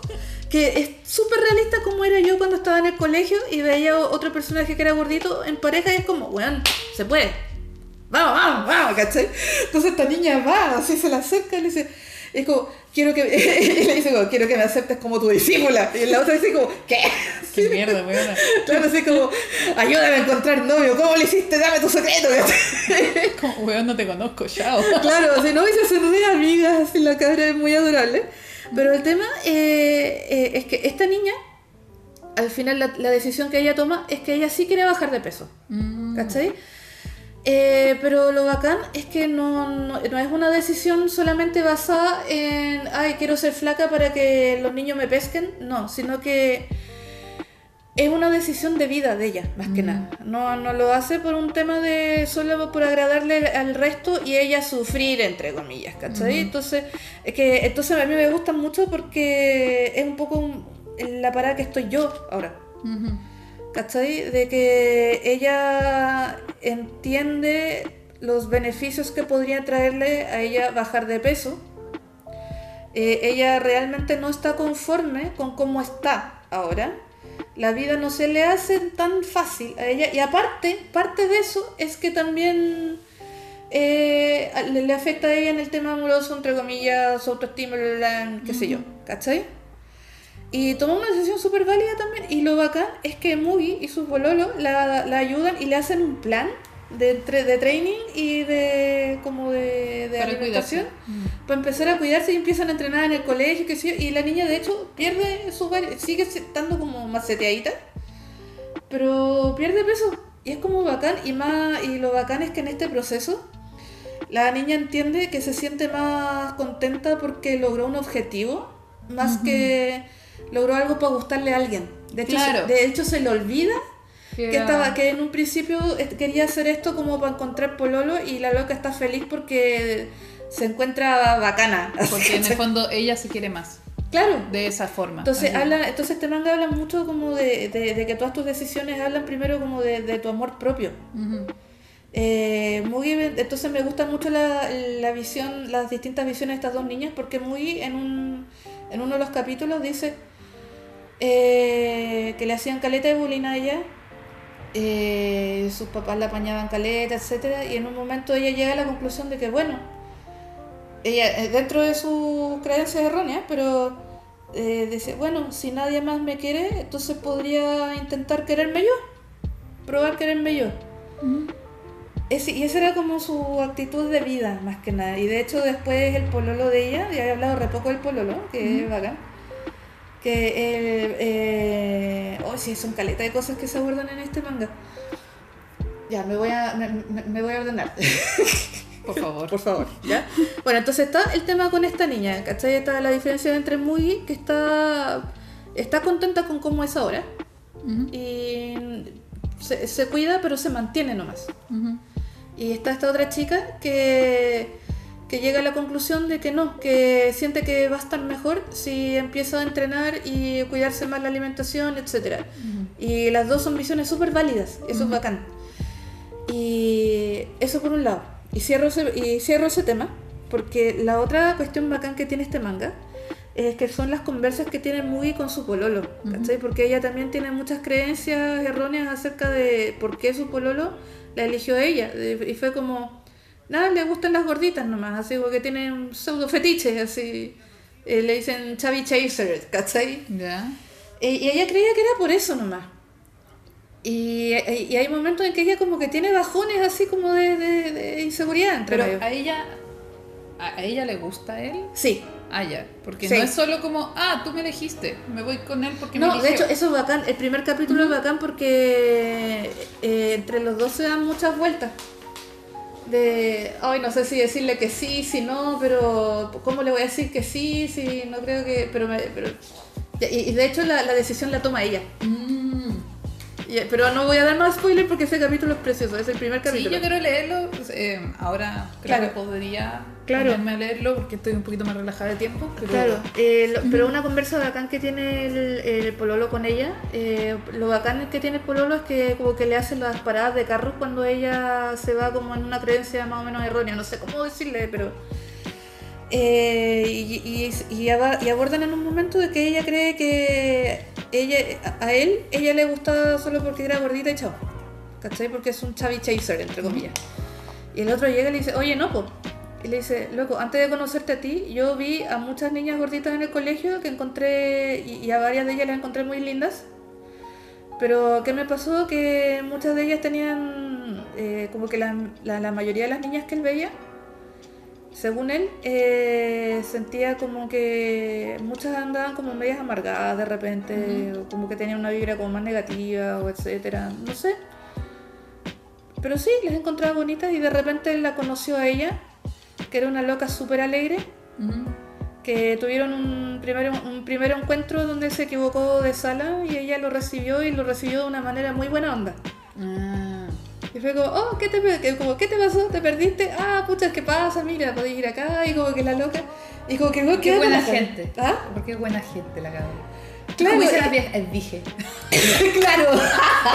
Que es súper realista como era yo cuando estaba en el colegio y veía otro personaje que era gordito en pareja y es como, weón, se puede. Vamos, vamos, vamos, ¿cachai? Entonces esta niña va, así se la acerca y le dice, es como, quiero que, y le dice como, quiero que me aceptes como tu discípula. Y la otra dice como, ¿qué? Qué mierda, buena. Claro, así como, ayúdame a encontrar novio, ¿cómo lo hiciste? Dame tu secreto. Como, weón, no te conozco, chao. Claro, si no, y se hacen re amigas, así la cabra es muy adorable. Pero el tema eh, eh, es que esta niña, al final la, la decisión que ella toma es que ella sí quiere bajar de peso, Mm. ¿cachai? Eh, pero lo bacán es que no, no, no es una decisión solamente basada en, ay, quiero ser flaca para que los niños me pesquen, no, sino que es una decisión de vida de ella, más que Mm. nada. No, no lo hace por un tema de solo por agradarle al resto y ella sufrir, entre comillas, ¿cachai? Ujú. Entonces, es que, entonces a mí me gusta mucho porque es un poco un- la parada que estoy yo ahora. ¿Cachai? De que ella entiende los beneficios que podría traerle a ella bajar de peso. Eh, ella realmente no está conforme con cómo está ahora. La vida no se le hace tan fácil a ella. Y aparte, parte de eso es que también eh, le, afecta a ella en el tema amoroso, entre comillas, su autoestima, bla, bla, bla, qué sé yo. ¿Cachai? Y toma una decisión súper válida también. Y lo bacán es que Mugi y sus bololos la, la ayudan y le hacen un plan de, de training y de como de, de Para alimentación cuidarse. Mm. para empezar a cuidarse y empiezan a entrenar en el colegio sé yo, y la niña de hecho pierde su sigue estando como maceteadita pero pierde peso y es como bacán y más y lo bacán es que en este proceso la niña entiende que se siente más contenta porque logró un objetivo más que logró algo para gustarle a alguien de hecho, Claro. se, de hecho se le olvida Que estaba que en un principio eh, quería hacer esto como para encontrar pololo y la loca está feliz porque se encuentra bacana. Porque en el fondo ella se quiere más. Claro. De esa forma. Entonces, habla, entonces este manga habla mucho como de, de- de que todas tus decisiones hablan primero como de, de tu amor propio. Ujú. Eh, Mugi, entonces me gusta mucho la, la visión, las distintas visiones de estas dos niñas, porque Mugi en, un, en uno de los capítulos dice eh, que le hacían caleta de bullying a ella, eh, sus papás la apañaban caleta, etcétera, y en un momento ella llega a la conclusión de que bueno, ella eh, dentro de sus creencias erróneas, pero dice, bueno, si nadie más me quiere, entonces podría intentar quererme yo, probar quererme yo. Ese- y esa era como su actitud de vida, más que nada. Y de hecho después el pololo de ella, ya he hablado re poco del pololo, que es bacán. Que el... Eh, oh, sí, son caleta de cosas que se abordan en este manga. Ya, me voy a, me, me- me voy a ordenar. Por favor. Por favor, ¿ya? Bueno, entonces está el tema con esta niña, ¿cachai? Está la diferencia entre Mugi, que está, está contenta con cómo es ahora. Y se, se cuida, pero se mantiene nomás. Ujú. Y está esta otra chica que, que llega a la conclusión de que no, que siente que va a estar mejor si empieza a entrenar y cuidarse más la alimentación, etc. Y las dos son visiones súper válidas, eso es bacán. Y eso por un lado. Y cierro, ese, y cierro ese tema, porque la otra cuestión bacán que tiene este manga es que son las conversas que tiene Mugi con su pololo, ¿cachai? Porque ella también tiene muchas creencias erróneas acerca de por qué su pololo la eligió a ella. Y fue como, nada, le gustan las gorditas nomás, así porque tiene un pseudo fetiche, así. Eh, le dicen Chavi Chaser, ¿cachai? Ya. Y, y ella creía que era por eso nomás. Y, y hay momentos en que ella como que tiene bajones así como de, de- de inseguridad entre Pero medio. a ella. A ella le gusta él. Sí. Ah, ya. Porque Sí. no es solo como, ah, tú me elegiste. Me voy con él porque me No, de hecho eso es bacán. El primer capítulo es bacán porque eh, entre los dos se dan muchas vueltas. De, ay, no sé si decirle que sí, si no, pero ¿cómo le voy a decir que sí? Si no creo que... Pero, me- pero y, y de hecho la, la decisión la toma ella. Mm. Pero no voy a dar más spoiler porque ese capítulo es precioso, es el primer Sí, capítulo. yo quiero leerlo. pues, eh, ahora creo Claro. que podría Claro. ponerme a leerlo porque estoy un poquito más relajada de tiempo. Pero Claro, eh, lo- pero una conversa bacán que tiene el, el pololo con ella, eh, lo bacán que tiene el pololo es que como que le hace las paradas de carros cuando ella se va como en una creencia más o menos errónea, no sé cómo decirle, pero... eh, y abordan en un momento de que ella cree que ella a él ella le gustaba solo porque era gordita y chao, ¿cachai? Porque es un chavi chaser, entre comillas. Y el otro llega y le dice, oye, no, po. Y le dice, loco, antes de conocerte a ti, yo vi a muchas niñas gorditas en el colegio que encontré, y, y a varias de ellas las encontré muy lindas. Pero, ¿qué me pasó? Que muchas de ellas tenían, eh, como que la, la, la mayoría de las niñas que él veía, según él, eh, sentía como que muchas andaban como medias amargadas de repente, o como que tenían una vibra como más negativa, o etcétera, no sé. Pero sí, las encontraba bonitas y de repente él la conoció a ella, que era una loca súper alegre, Ujú. que tuvieron un primer, un primer encuentro donde se equivocó de sala y ella lo recibió y lo recibió de una manera muy buena onda. Ah. Y fue como, oh, ¿qué te, como, ¿qué te pasó? ¿Te perdiste? Ah, pucha, ¿qué pasa? Mira, podés ir acá. Y como que la loca. Y como que el Qué buena gente. ¿Ah? Porque es buena gente la cabrón. Claro, Como dice la vieja, es dije. claro.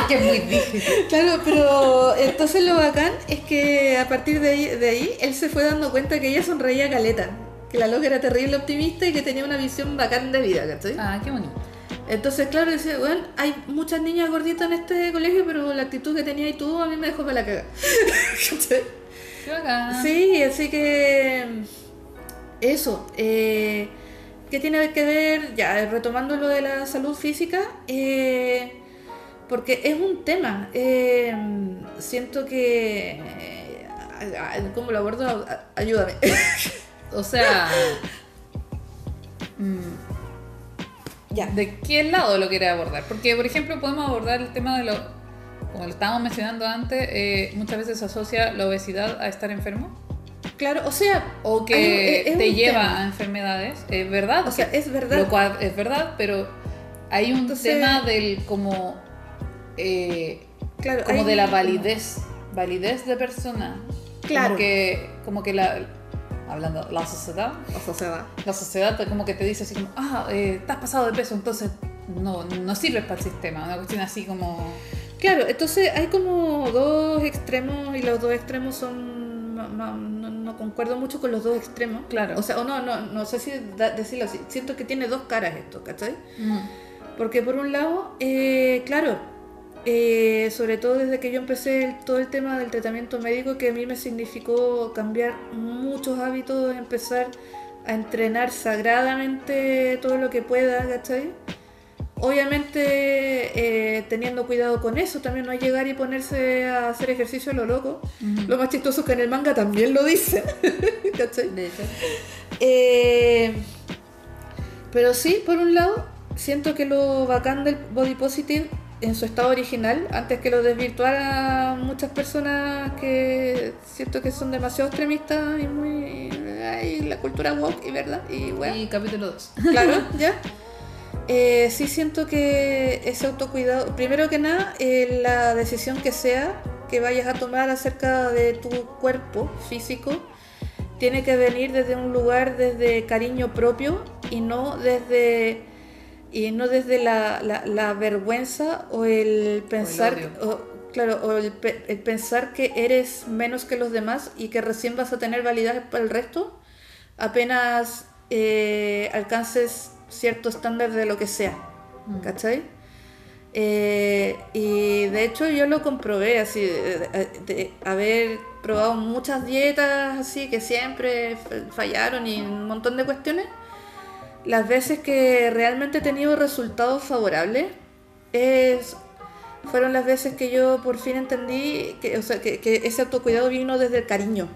que es muy dije. Claro, pero entonces lo bacán es que a partir de ahí, de ahí él se fue dando cuenta que ella sonreía caleta. Que la loca era terrible optimista y que tenía una visión bacán de vida, ¿cachai? Ah, qué bonito. Entonces, claro, dice, bueno, hay muchas niñas gorditas en este colegio, pero la actitud que tenía y tú a mí me dejó para la caga. Sí, así que eso. Eh, ¿Qué tiene que ver? Ya, retomando lo de la salud física, eh, porque es un tema. eh, siento que... ¿Cómo lo abordo? Ayúdame. O sea. mm, ya. ¿De qué lado lo quiere abordar? Porque, por ejemplo, podemos abordar el tema de lo. Como lo estábamos mencionando antes, eh, muchas veces se asocia la obesidad a estar enfermo. Claro, o sea... O que es- es te lleva tema. a enfermedades. Es verdad. O sea, es verdad. Lo cual es verdad, pero hay un Entonces- tema del como. eh, Claro, como hay de la validez. Validez de persona. Claro. Como que, como que la, hablando, la sociedad, La sociedad. la sociedad como que te dice así como, ah, eh, estás pasado de peso, entonces no, no sirves para el sistema, una cuestión así como... Claro, entonces hay como dos extremos y los dos extremos son... ma- No, no concuerdo mucho con los dos extremos. Claro. O sea, o no, no, no sé si da- decirlo así. Siento que tiene dos caras esto, ¿cachai? mm, Porque por un lado, eh, claro, eh, sobre todo desde que yo empecé el- todo el tema del tratamiento médico, que a mí me significó cambiar muchos hábitos, empezar a entrenar sagradamente todo lo que pueda, ¿cachai? Obviamente eh, teniendo cuidado con eso, también no llegar y ponerse a hacer ejercicio a lo loco. Lo más chistoso es que en el manga también lo dicen, ¿cachai? De hecho. Eh, pero sí, por un lado, siento que lo bacán del body positive en su estado original, antes que lo desvirtuaran muchas personas que siento que son demasiado extremistas y muy. Ay, la cultura woke y verdad, y weá. Y capítulo 2. Claro, ya. Eh, sí siento que ese autocuidado, primero que nada, eh, la decisión que sea que vayas a tomar acerca de tu cuerpo físico, tiene que venir desde un lugar desde cariño propio y no desde y no desde la, la- la vergüenza o el pensar o- claro o el, pe- el pensar que eres menos que los demás y que recién vas a tener validez para el resto apenas eh, alcances cierto estándar de lo que sea Mm. ¿cachai? Eh, y de hecho yo lo comprobé así, de, de- de haber probado muchas dietas así que siempre fallaron y un montón de cuestiones. Las veces que realmente he tenido resultados favorables es, fueron las veces que yo por fin entendí que, o sea, que, que ese autocuidado vino desde el cariño,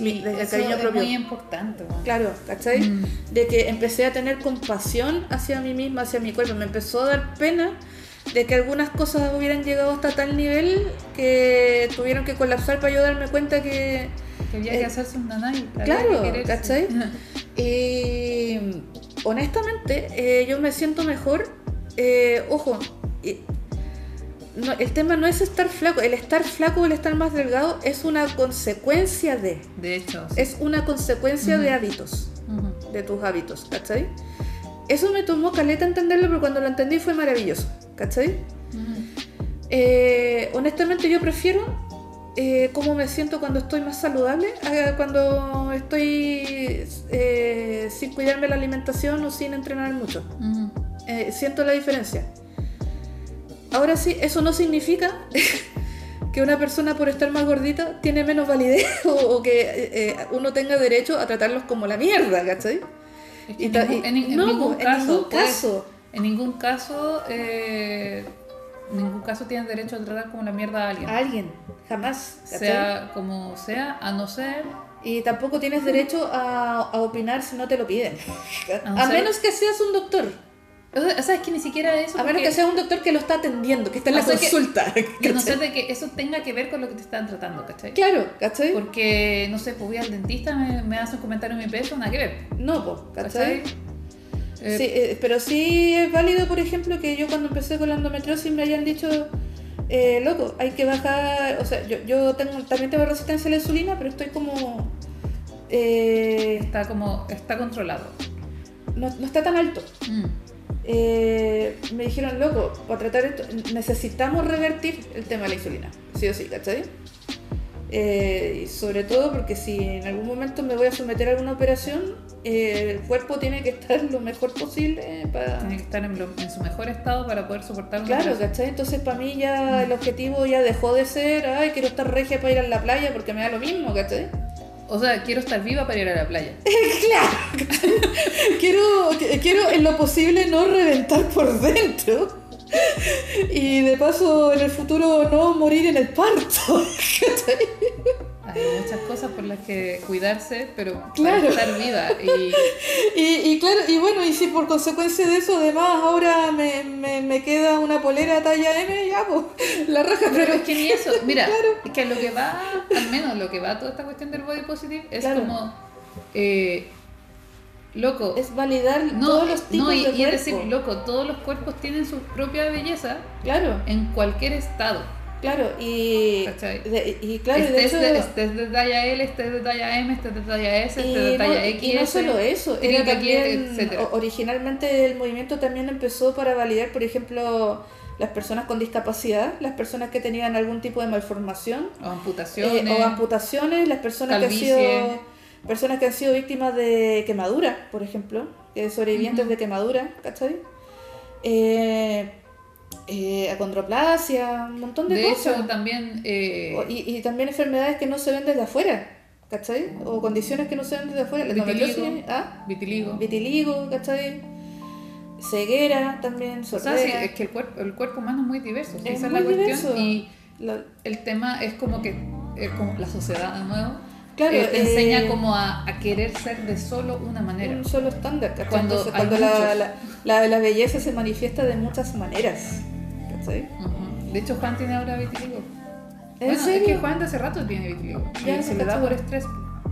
mi- desde el cariño es propio. muy importante. Claro, ¿cachai? Mm. De que empecé a tener compasión hacia mí misma, hacia mi cuerpo. Me empezó a dar pena de que algunas cosas hubieran llegado hasta tal nivel que tuvieron que colapsar para yo darme cuenta que... Que había Eh, que hacerse un nanay. claro. ¿cachai? Y honestamente, eh, yo me siento mejor. eh, ojo, no, el tema no es estar flaco. El estar flaco o el estar más delgado es una consecuencia de... De hecho, sí. Es una consecuencia de hábitos. De tus hábitos, ¿cachai? Eso me tomó caleta entenderlo, pero cuando lo entendí fue maravilloso, ¿cachai? Eh, honestamente yo prefiero eh, cómo me siento cuando estoy más saludable a cuando estoy eh, sin cuidarme la alimentación o sin entrenar mucho. Eh, siento la diferencia. Ahora sí, eso no significa que una persona por estar más gordita tiene menos validez o, o que eh, eh, uno tenga derecho a tratarlos como la mierda, ¿cachay? Es que en, ningún, en en no, ningún en caso, ningún en ningún caso, eh, en ningún caso tienes derecho a tratar como la mierda a alguien. a alguien, jamás. ¿cachai? sea como sea, a no ser Y tampoco tienes derecho a, a opinar si no te lo piden. A no A ser- menos que seas un doctor. O sea, sea, es que ni siquiera eso. A menos que seas un doctor que lo está atendiendo, que está en la sea que- consulta. a no ser de que eso tenga que ver con lo que te están tratando, ¿cachai? Claro, ¿cachai? Porque, no sé, pues voy al dentista, me, me hace un comentario en mi peso, nada que ver. No, pues, ¿cachai? ¿Cachai? Eh, Sí, eh, pero sí es válido, por ejemplo, que yo cuando empecé con la endometriosis me hayan dicho, eh, loco, hay que bajar, o sea, yo, yo tengo, también tengo resistencia a la insulina, pero estoy como... eh, Está como, está controlado. no, no está tan alto. Mm. Eh, me dijeron, loco, para tratar esto necesitamos revertir el tema de la insulina, sí o sí, ¿cachai? Eh, sobre todo porque si en algún momento me voy a someter a alguna operación, eh, el cuerpo tiene que estar lo mejor posible para... Tiene que estar en, lo- en su mejor estado para poder soportar Claro. ¿cachai? Entonces para mí ya el objetivo ya dejó de ser, ay, quiero estar regia para ir a la playa porque me da lo mismo, ¿cachai? O sea, quiero estar viva para ir a la playa. Claro, quiero, quiero en lo posible no reventar por dentro. Y de paso en el futuro no morir en el parto. Hay muchas cosas por las que cuidarse, pero Claro. estar viva. Y Y, y claro, y bueno, y si por consecuencia de eso además ahora me, me, me queda una polera talla M, ya pues, la raja, Pero pero es que ni eso, mira, Claro. es que lo que va, al menos lo que va toda esta cuestión del body positive es Claro. como, eh, loco, es validar no, todos los tipos no, y, de y es decir, loco, todos los cuerpos tienen su propia belleza Claro, en cualquier estado. Claro, y, de- y claro, y este, de es hecho... de, talla L, este es de talla M, este es de talla S, este es de Y no, talla y X. no solo eso, era también, etcétera. originalmente el movimiento también empezó para validar, por ejemplo, las personas con discapacidad, las personas que tenían algún tipo de malformación O eh, amputaciones. o amputaciones, las personas que han sido personas que han sido víctimas de quemadura, por ejemplo, que sobrevivientes Ujú. de quemadura, ¿cachai? Eh, eh, acondroplasia, un montón de, de cosas. hecho, también. eh, O- y, y también enfermedades que no se ven desde afuera, ¿cachai? O condiciones que no se ven desde afuera. La Vitiligo. ¿ah? vitiligo. Vitiligo, ¿cachai? Ceguera también, O sea, sí, es que el cuerpo, el cuerpo humano es muy diverso. Es esa es muy la cuestión. diverso. Y La- el tema es como que. Es como la sociedad, de nuevo. Claro, eh, te eh, enseña como a, a querer ser de solo una manera. un solo estándar, ¿cachai? Cuando Entonces, cuando la, la, la, la belleza se manifiesta de muchas maneras, ¿cachai? Ujú. De hecho, Juan tiene ahora vitiligo. ¿En Bueno, es serio? que Juan de hace rato tiene vitiligo. Ya, y se le da por estrés.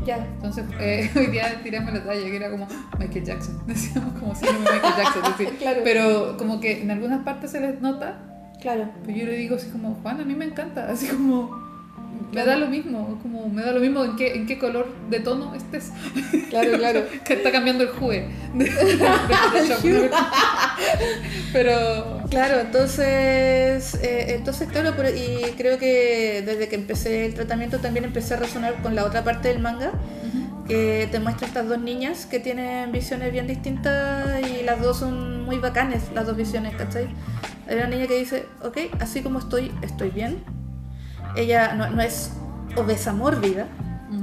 Ya. Entonces, eh, hoy día tiramos la talla que era como Michael Jackson. Decíamos como si no Michael Jackson. Claro. Pero como que en algunas partes se les nota. Claro. Pero yo le digo así como, Juan, a mí me encanta. Así como, me Claro. da lo mismo. Como, me da lo mismo en qué, en qué color de tono estés. Claro, claro. que está cambiando el jugue. de- de Photoshop. Pero. Claro, entonces, eh, entonces claro, pero- y creo que desde que empecé el tratamiento también empecé a resonar con la otra parte del manga, que te muestra estas dos niñas que tienen visiones bien distintas y las dos son muy bacanes, las dos visiones, ¿cachai? Hay una niña que dice, ok, así como estoy, estoy bien. Ella no, no es obesa mórbida,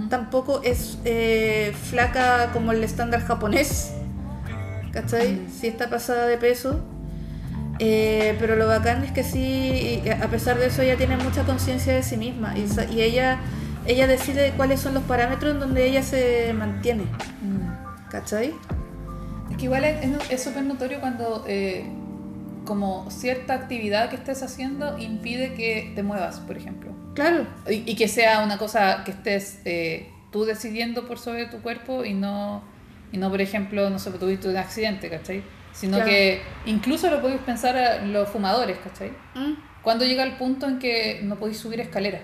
tampoco es eh, flaca como el estándar japonés, ¿cachai? Sí está pasada de peso, eh, pero lo bacán es que sí, a pesar de eso ella tiene mucha conciencia de sí misma y, ella, ella decide cuáles son los parámetros en donde ella se mantiene, Mm. ¿cachai? Es que igual es súper notorio cuando eh, como cierta actividad que estés haciendo impide que te muevas, por ejemplo. Claro, Y, y que sea una cosa que estés eh, tú decidiendo por sobre tu cuerpo y no, y no por ejemplo, no sé, tuviste un accidente, ¿cachai? Sino Claro. que incluso lo podéis pensar a los fumadores, ¿cachai? Mm, Cuando llega el punto en que no podéis subir escaleras,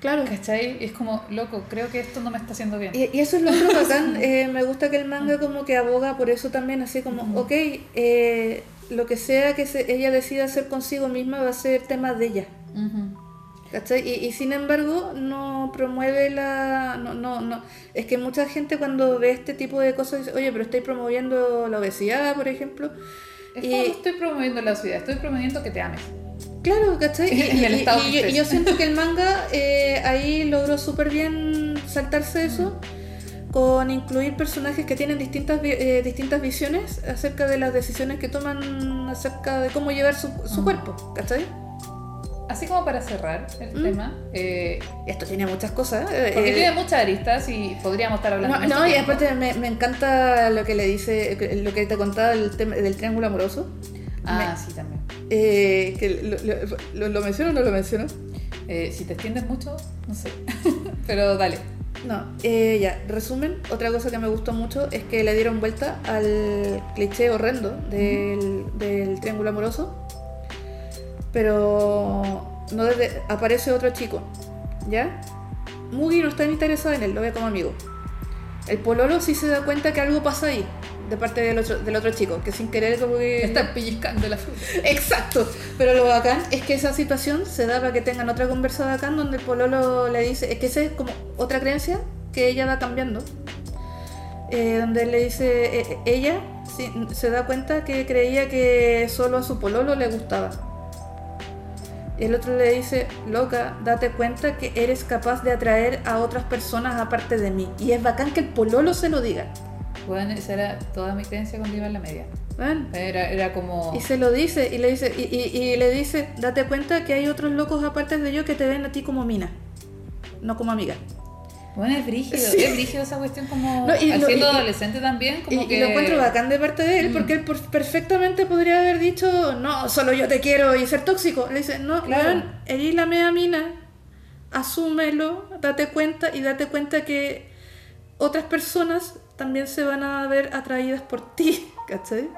claro. ¿cachai? Es como, loco, creo que esto no me está haciendo bien. Y, y eso es lo otro bacán. eh, me gusta que el manga como que aboga por eso también, así como, Ujú. ok, eh, lo que sea que se- ella decida hacer consigo misma va a ser tema de ella. Ujú. ¿Cachai? Y, y sin embargo no promueve la... No, no, no. Es que mucha gente cuando ve este tipo de cosas dice, oye, pero estáis promoviendo la obesidad, por ejemplo. Es Y- como estoy promoviendo la ciudad, estoy promoviendo que te ames. Claro, ¿cachai? Y, En el y- estado y yo, y siento que el manga eh, ahí logró súper bien saltarse eso con incluir personajes que tienen distintas, eh, distintas visiones acerca de las decisiones que toman acerca de cómo llevar su, su cuerpo, ¿cachai? Así como para cerrar el Mm. tema, eh, Esto tiene muchas cosas. eh, porque eh, tiene muchas aristas y podríamos estar hablando No, no, y aparte me, me encanta lo que le dice, lo que te contaba del, tema, del triángulo amoroso. Ah, sí, también. Eh, que lo, lo, lo- ¿lo menciono o no lo menciono? Eh, si te extiendes mucho, no sé. Pero dale. No, eh, ya, resumen, otra cosa que me gustó mucho es que le dieron vuelta al cliché horrendo del, del triángulo amoroso, pero no desde, aparece otro chico, ¿ya? Mugi no está interesado en él, lo ve como amigo. El pololo sí se da cuenta que algo pasa ahí, de parte del otro, del otro chico, que sin querer como que... Me están pellizcando la fruta. Exacto, pero lo bacán es que esa situación se da para que tengan otra conversa bacán donde el pololo le dice, es que esa es como otra creencia que ella va cambiando, eh, donde le dice, eh, ella sí, se da cuenta que creía que solo a su pololo le gustaba. Y el otro le dice, loca, date cuenta que eres capaz de atraer a otras personas aparte de mí. Y es bacán que el pololo se lo diga. Bueno, esa era toda mi creencia cuando iba en la media. ¿ven? Era, era como... Y se lo dice, y le dice, y, y- y le dice, date cuenta que hay otros locos aparte de yo que te ven a ti como mina, no como amiga. Bueno, es brígido. Sí. Es brígido esa cuestión como... No, y siendo y- adolescente también, Y, como y que... lo encuentro bacán de parte de él, Mm. porque él perfectamente podría haber dicho, no, solo yo te quiero y ser tóxico. Le dice, no, Claro. eres la media mina, asúmelo, date cuenta y date cuenta que otras personas también se van a ver atraídas por ti, ¿cachai?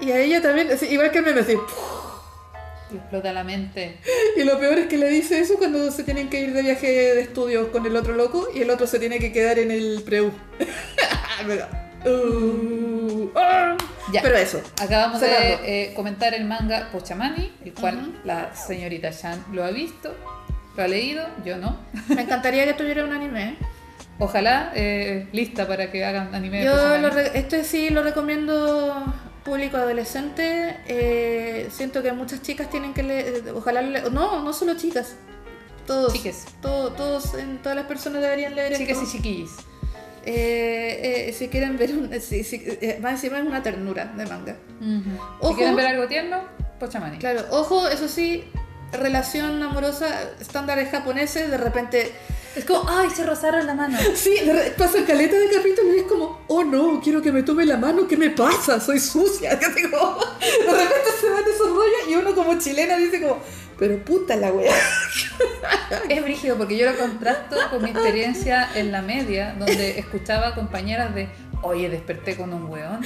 Y a ella también, así, igual que el meme, así, Y explota la mente. Y lo peor es que le dice eso cuando se tienen que ir de viaje de estudios con el otro loco y el otro se tiene que quedar en el preu. Pero, uh, ah. Ya. Pero eso. Acabamos Cerrando. de eh, comentar el manga Pochamani, el cual la señorita Shan lo ha visto, lo ha leído, yo no. Me encantaría que tuviera un anime. ¿eh? Ojalá eh, lista para que hagan anime Yo lo re- este sí lo recomiendo público adolescente. Eh, siento que muchas chicas tienen que leer, ojalá le- no, no solo chicas, todos, Chiques. todo- todos, en, todas las personas deberían leer Chiques esto. y chiquillis. Eh, eh, si quieren ver un, si, si- eh, más encima es una ternura de manga. Si Ojo. quieren ver algo tierno, Pochamani. Claro, ojo, eso sí, relación amorosa, estándares japoneses, de repente Es como, ay, se rozaron la mano. Sí, pasa caleta de capítulo y es como, oh no, quiero que me tome la mano, ¿qué me pasa? Soy sucia. Así como, de repente se van esos rollos y uno como chilena dice como, pero puta la wea. Es brígido porque yo lo contrasto con mi experiencia en la media, donde escuchaba a compañeras de, oye, desperté con un weón.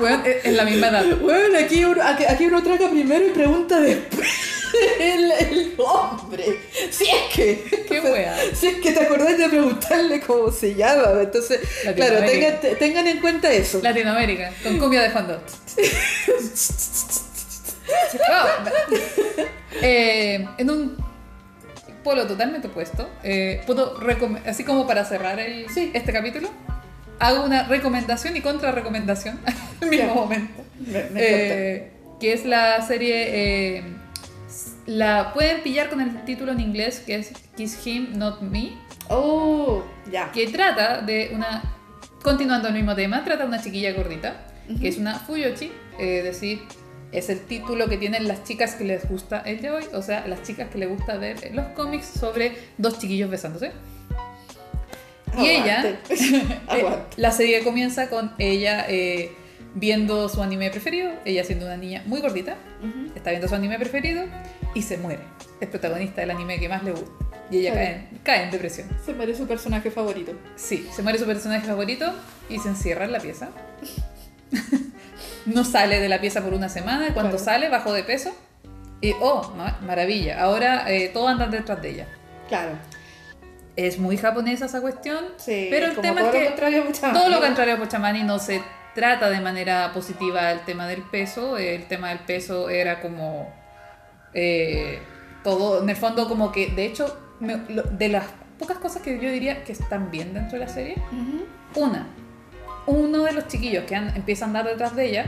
Weón, es la misma edad. Bueno, aquí uno, aquí uno traga primero y pregunta después el, el nombre. Si es que. Qué wea. Si es que te acordás de preguntarle cómo se llama. Entonces, claro, tengan, tengan en cuenta eso. Latinoamérica, con cumbia de fondo. Wow. Eh, en un polo totalmente opuesto, eh, puedo así como para cerrar el- Sí. este capítulo, hago una recomendación y contrarrecomendación al mismo momento. Me, me Eh, que es la serie. La pueden pillar con el título en inglés que es Kiss Him, Not Me. Oh, ya. Que trata de una. Continuando el mismo tema, trata de una chiquilla gordita, que es una Fuyoshi, eh, es decir, es el título que tienen las chicas que les gusta el de hoy, o sea, las chicas que les gusta ver los cómics sobre dos chiquillos besándose. Y ella, Aguante. eh, Aguante. la serie comienza con ella eh, viendo su anime preferido, ella siendo una niña muy gordita, está viendo su anime preferido y se muere. Es protagonista del anime que más le gusta. Y ella cae, en- cae en depresión. Se muere su personaje favorito. Sí, se muere su personaje favorito y se encierra en la pieza. no sale de la pieza por una semana cuando Claro. sale bajó de peso. Y, oh, ma- maravilla, ahora eh, todos andan detrás de ella. Claro. Es muy japonesa esa cuestión, Sí, pero el como tema todo es lo que contrario a Pochamani. todo lo contrario a Pochamani no se trata de manera positiva el tema del peso. El tema del peso era como eh, todo, en el fondo como que, de hecho, me- lo- de las pocas cosas que yo diría que están bien dentro de la serie, una, uno de los chiquillos que an- empieza a andar detrás de ella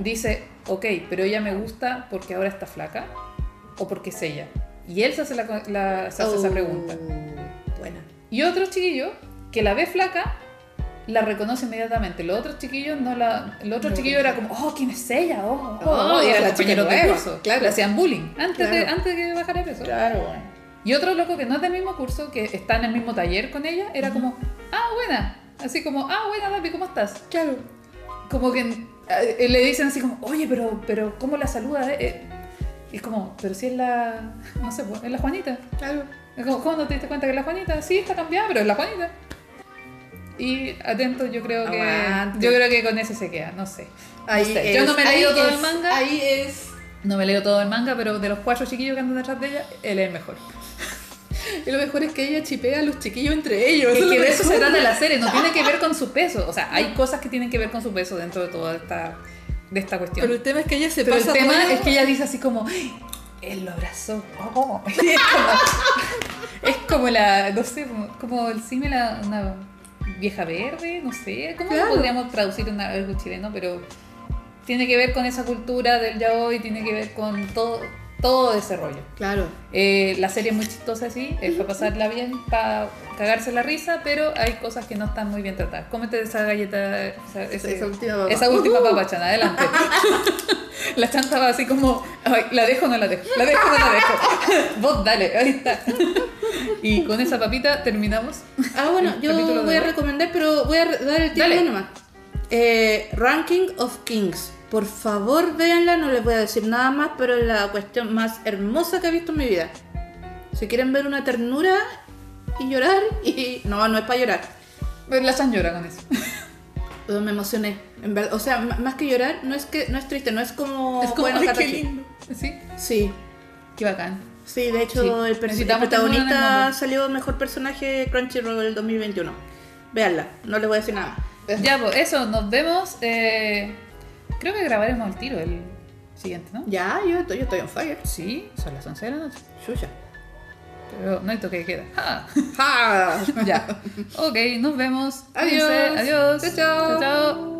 dice, ok, pero ella me gusta porque ahora está flaca o porque es ella. Y él se hace, la, la- se hace esa Oh, pregunta. Buena. Y otro chiquillo que la ve flaca, la reconoce inmediatamente. Los otros chiquillos no la. El otro No chiquillo era como, oh, ¿quién es ella? Oh, oh, Oh, oh", y era la chica de curso. claro. Le hacían bullying antes, de, Claro. antes de que bajara de peso. Claro. Y otro loco que no es del mismo curso, que está en el mismo taller con ella, era como, ah, buena. Así como, ah, buena, Dapi, ¿cómo estás? Claro. Como que eh, le dicen así como, oye, pero, pero ¿cómo la saluda? eh?" Eh, Y es como, pero si es la, no sé, es la Juanita. Claro. Es como, ¿Cómo no te diste cuenta que es la Juanita? Sí, está cambiada, pero es la Juanita. Y atento, yo creo que Aguante. yo creo que con ese se queda, no sé. Ahí No sé, es, yo no me he leído todo es, el manga. Ahí es. No me leo todo el manga, pero de los cuatro chiquillos que andan detrás de ella, él es el mejor. Y lo mejor es que ella chipea a los chiquillos entre ellos. Es que de eso se trata la serie, no tiene que ver con su peso. O sea, hay cosas que tienen que ver con su peso dentro de toda esta, de esta cuestión. Pero el tema es que ella se Pero el pasa tema rollo- es que ella dice así como, "Ay, él lo abrazó. Oh". Es, como, es como la, no sé, como- como el símil a una vieja verde, no sé, ¿cómo Claro. podríamos traducir en algo chileno? Pero tiene que ver con esa cultura del yaoi, tiene que ver con todo, todo ese rollo. Claro. Eh, la serie es muy chistosa, sí, es para pasarla bien, para cagarse la risa, pero hay cosas que no están muy bien tratadas. Cómete esa galleta, esa, ese- Esa última papa. esa última Ujú. papa, Chan, adelante. la chanta va así como, "Ay, ¿la dejo o no la dejo? ¿La dejo o no la dejo? Vos dale, ahí está. y con esa papita terminamos. Ah, bueno, yo voy a recomendar, pero voy a dar el título Dale. nomás. Eh, Ranking of Kings. Por favor, véanla, no les voy a decir nada más, pero es la cuestión más hermosa que he visto en mi vida. Si quieren ver una ternura y llorar, y no, no es para llorar. La Chan llora con eso. Me emocioné. En verdad, o sea, más que llorar, no es que no es triste, no es como Es como, bueno, "Ay, Katachi". qué lindo. Sí, Sí, qué bacán. sí, de hecho Sí, el, el protagonista salió mejor personaje Crunchyroll del 2021. Veanla, no les voy a decir nada. Ya, pues eso, nos vemos. eh, creo que grabaremos el tiro el siguiente, ¿no? Ya, yo estoy, yo estoy on fire. Sí, son las 11 de la noche. Chucha. Pero no hay toque de queda. ¡Ja! ¡Ja! ya. Ok, nos vemos. Adiós. Cuídense. Adiós. Chao, chao. chao. chao.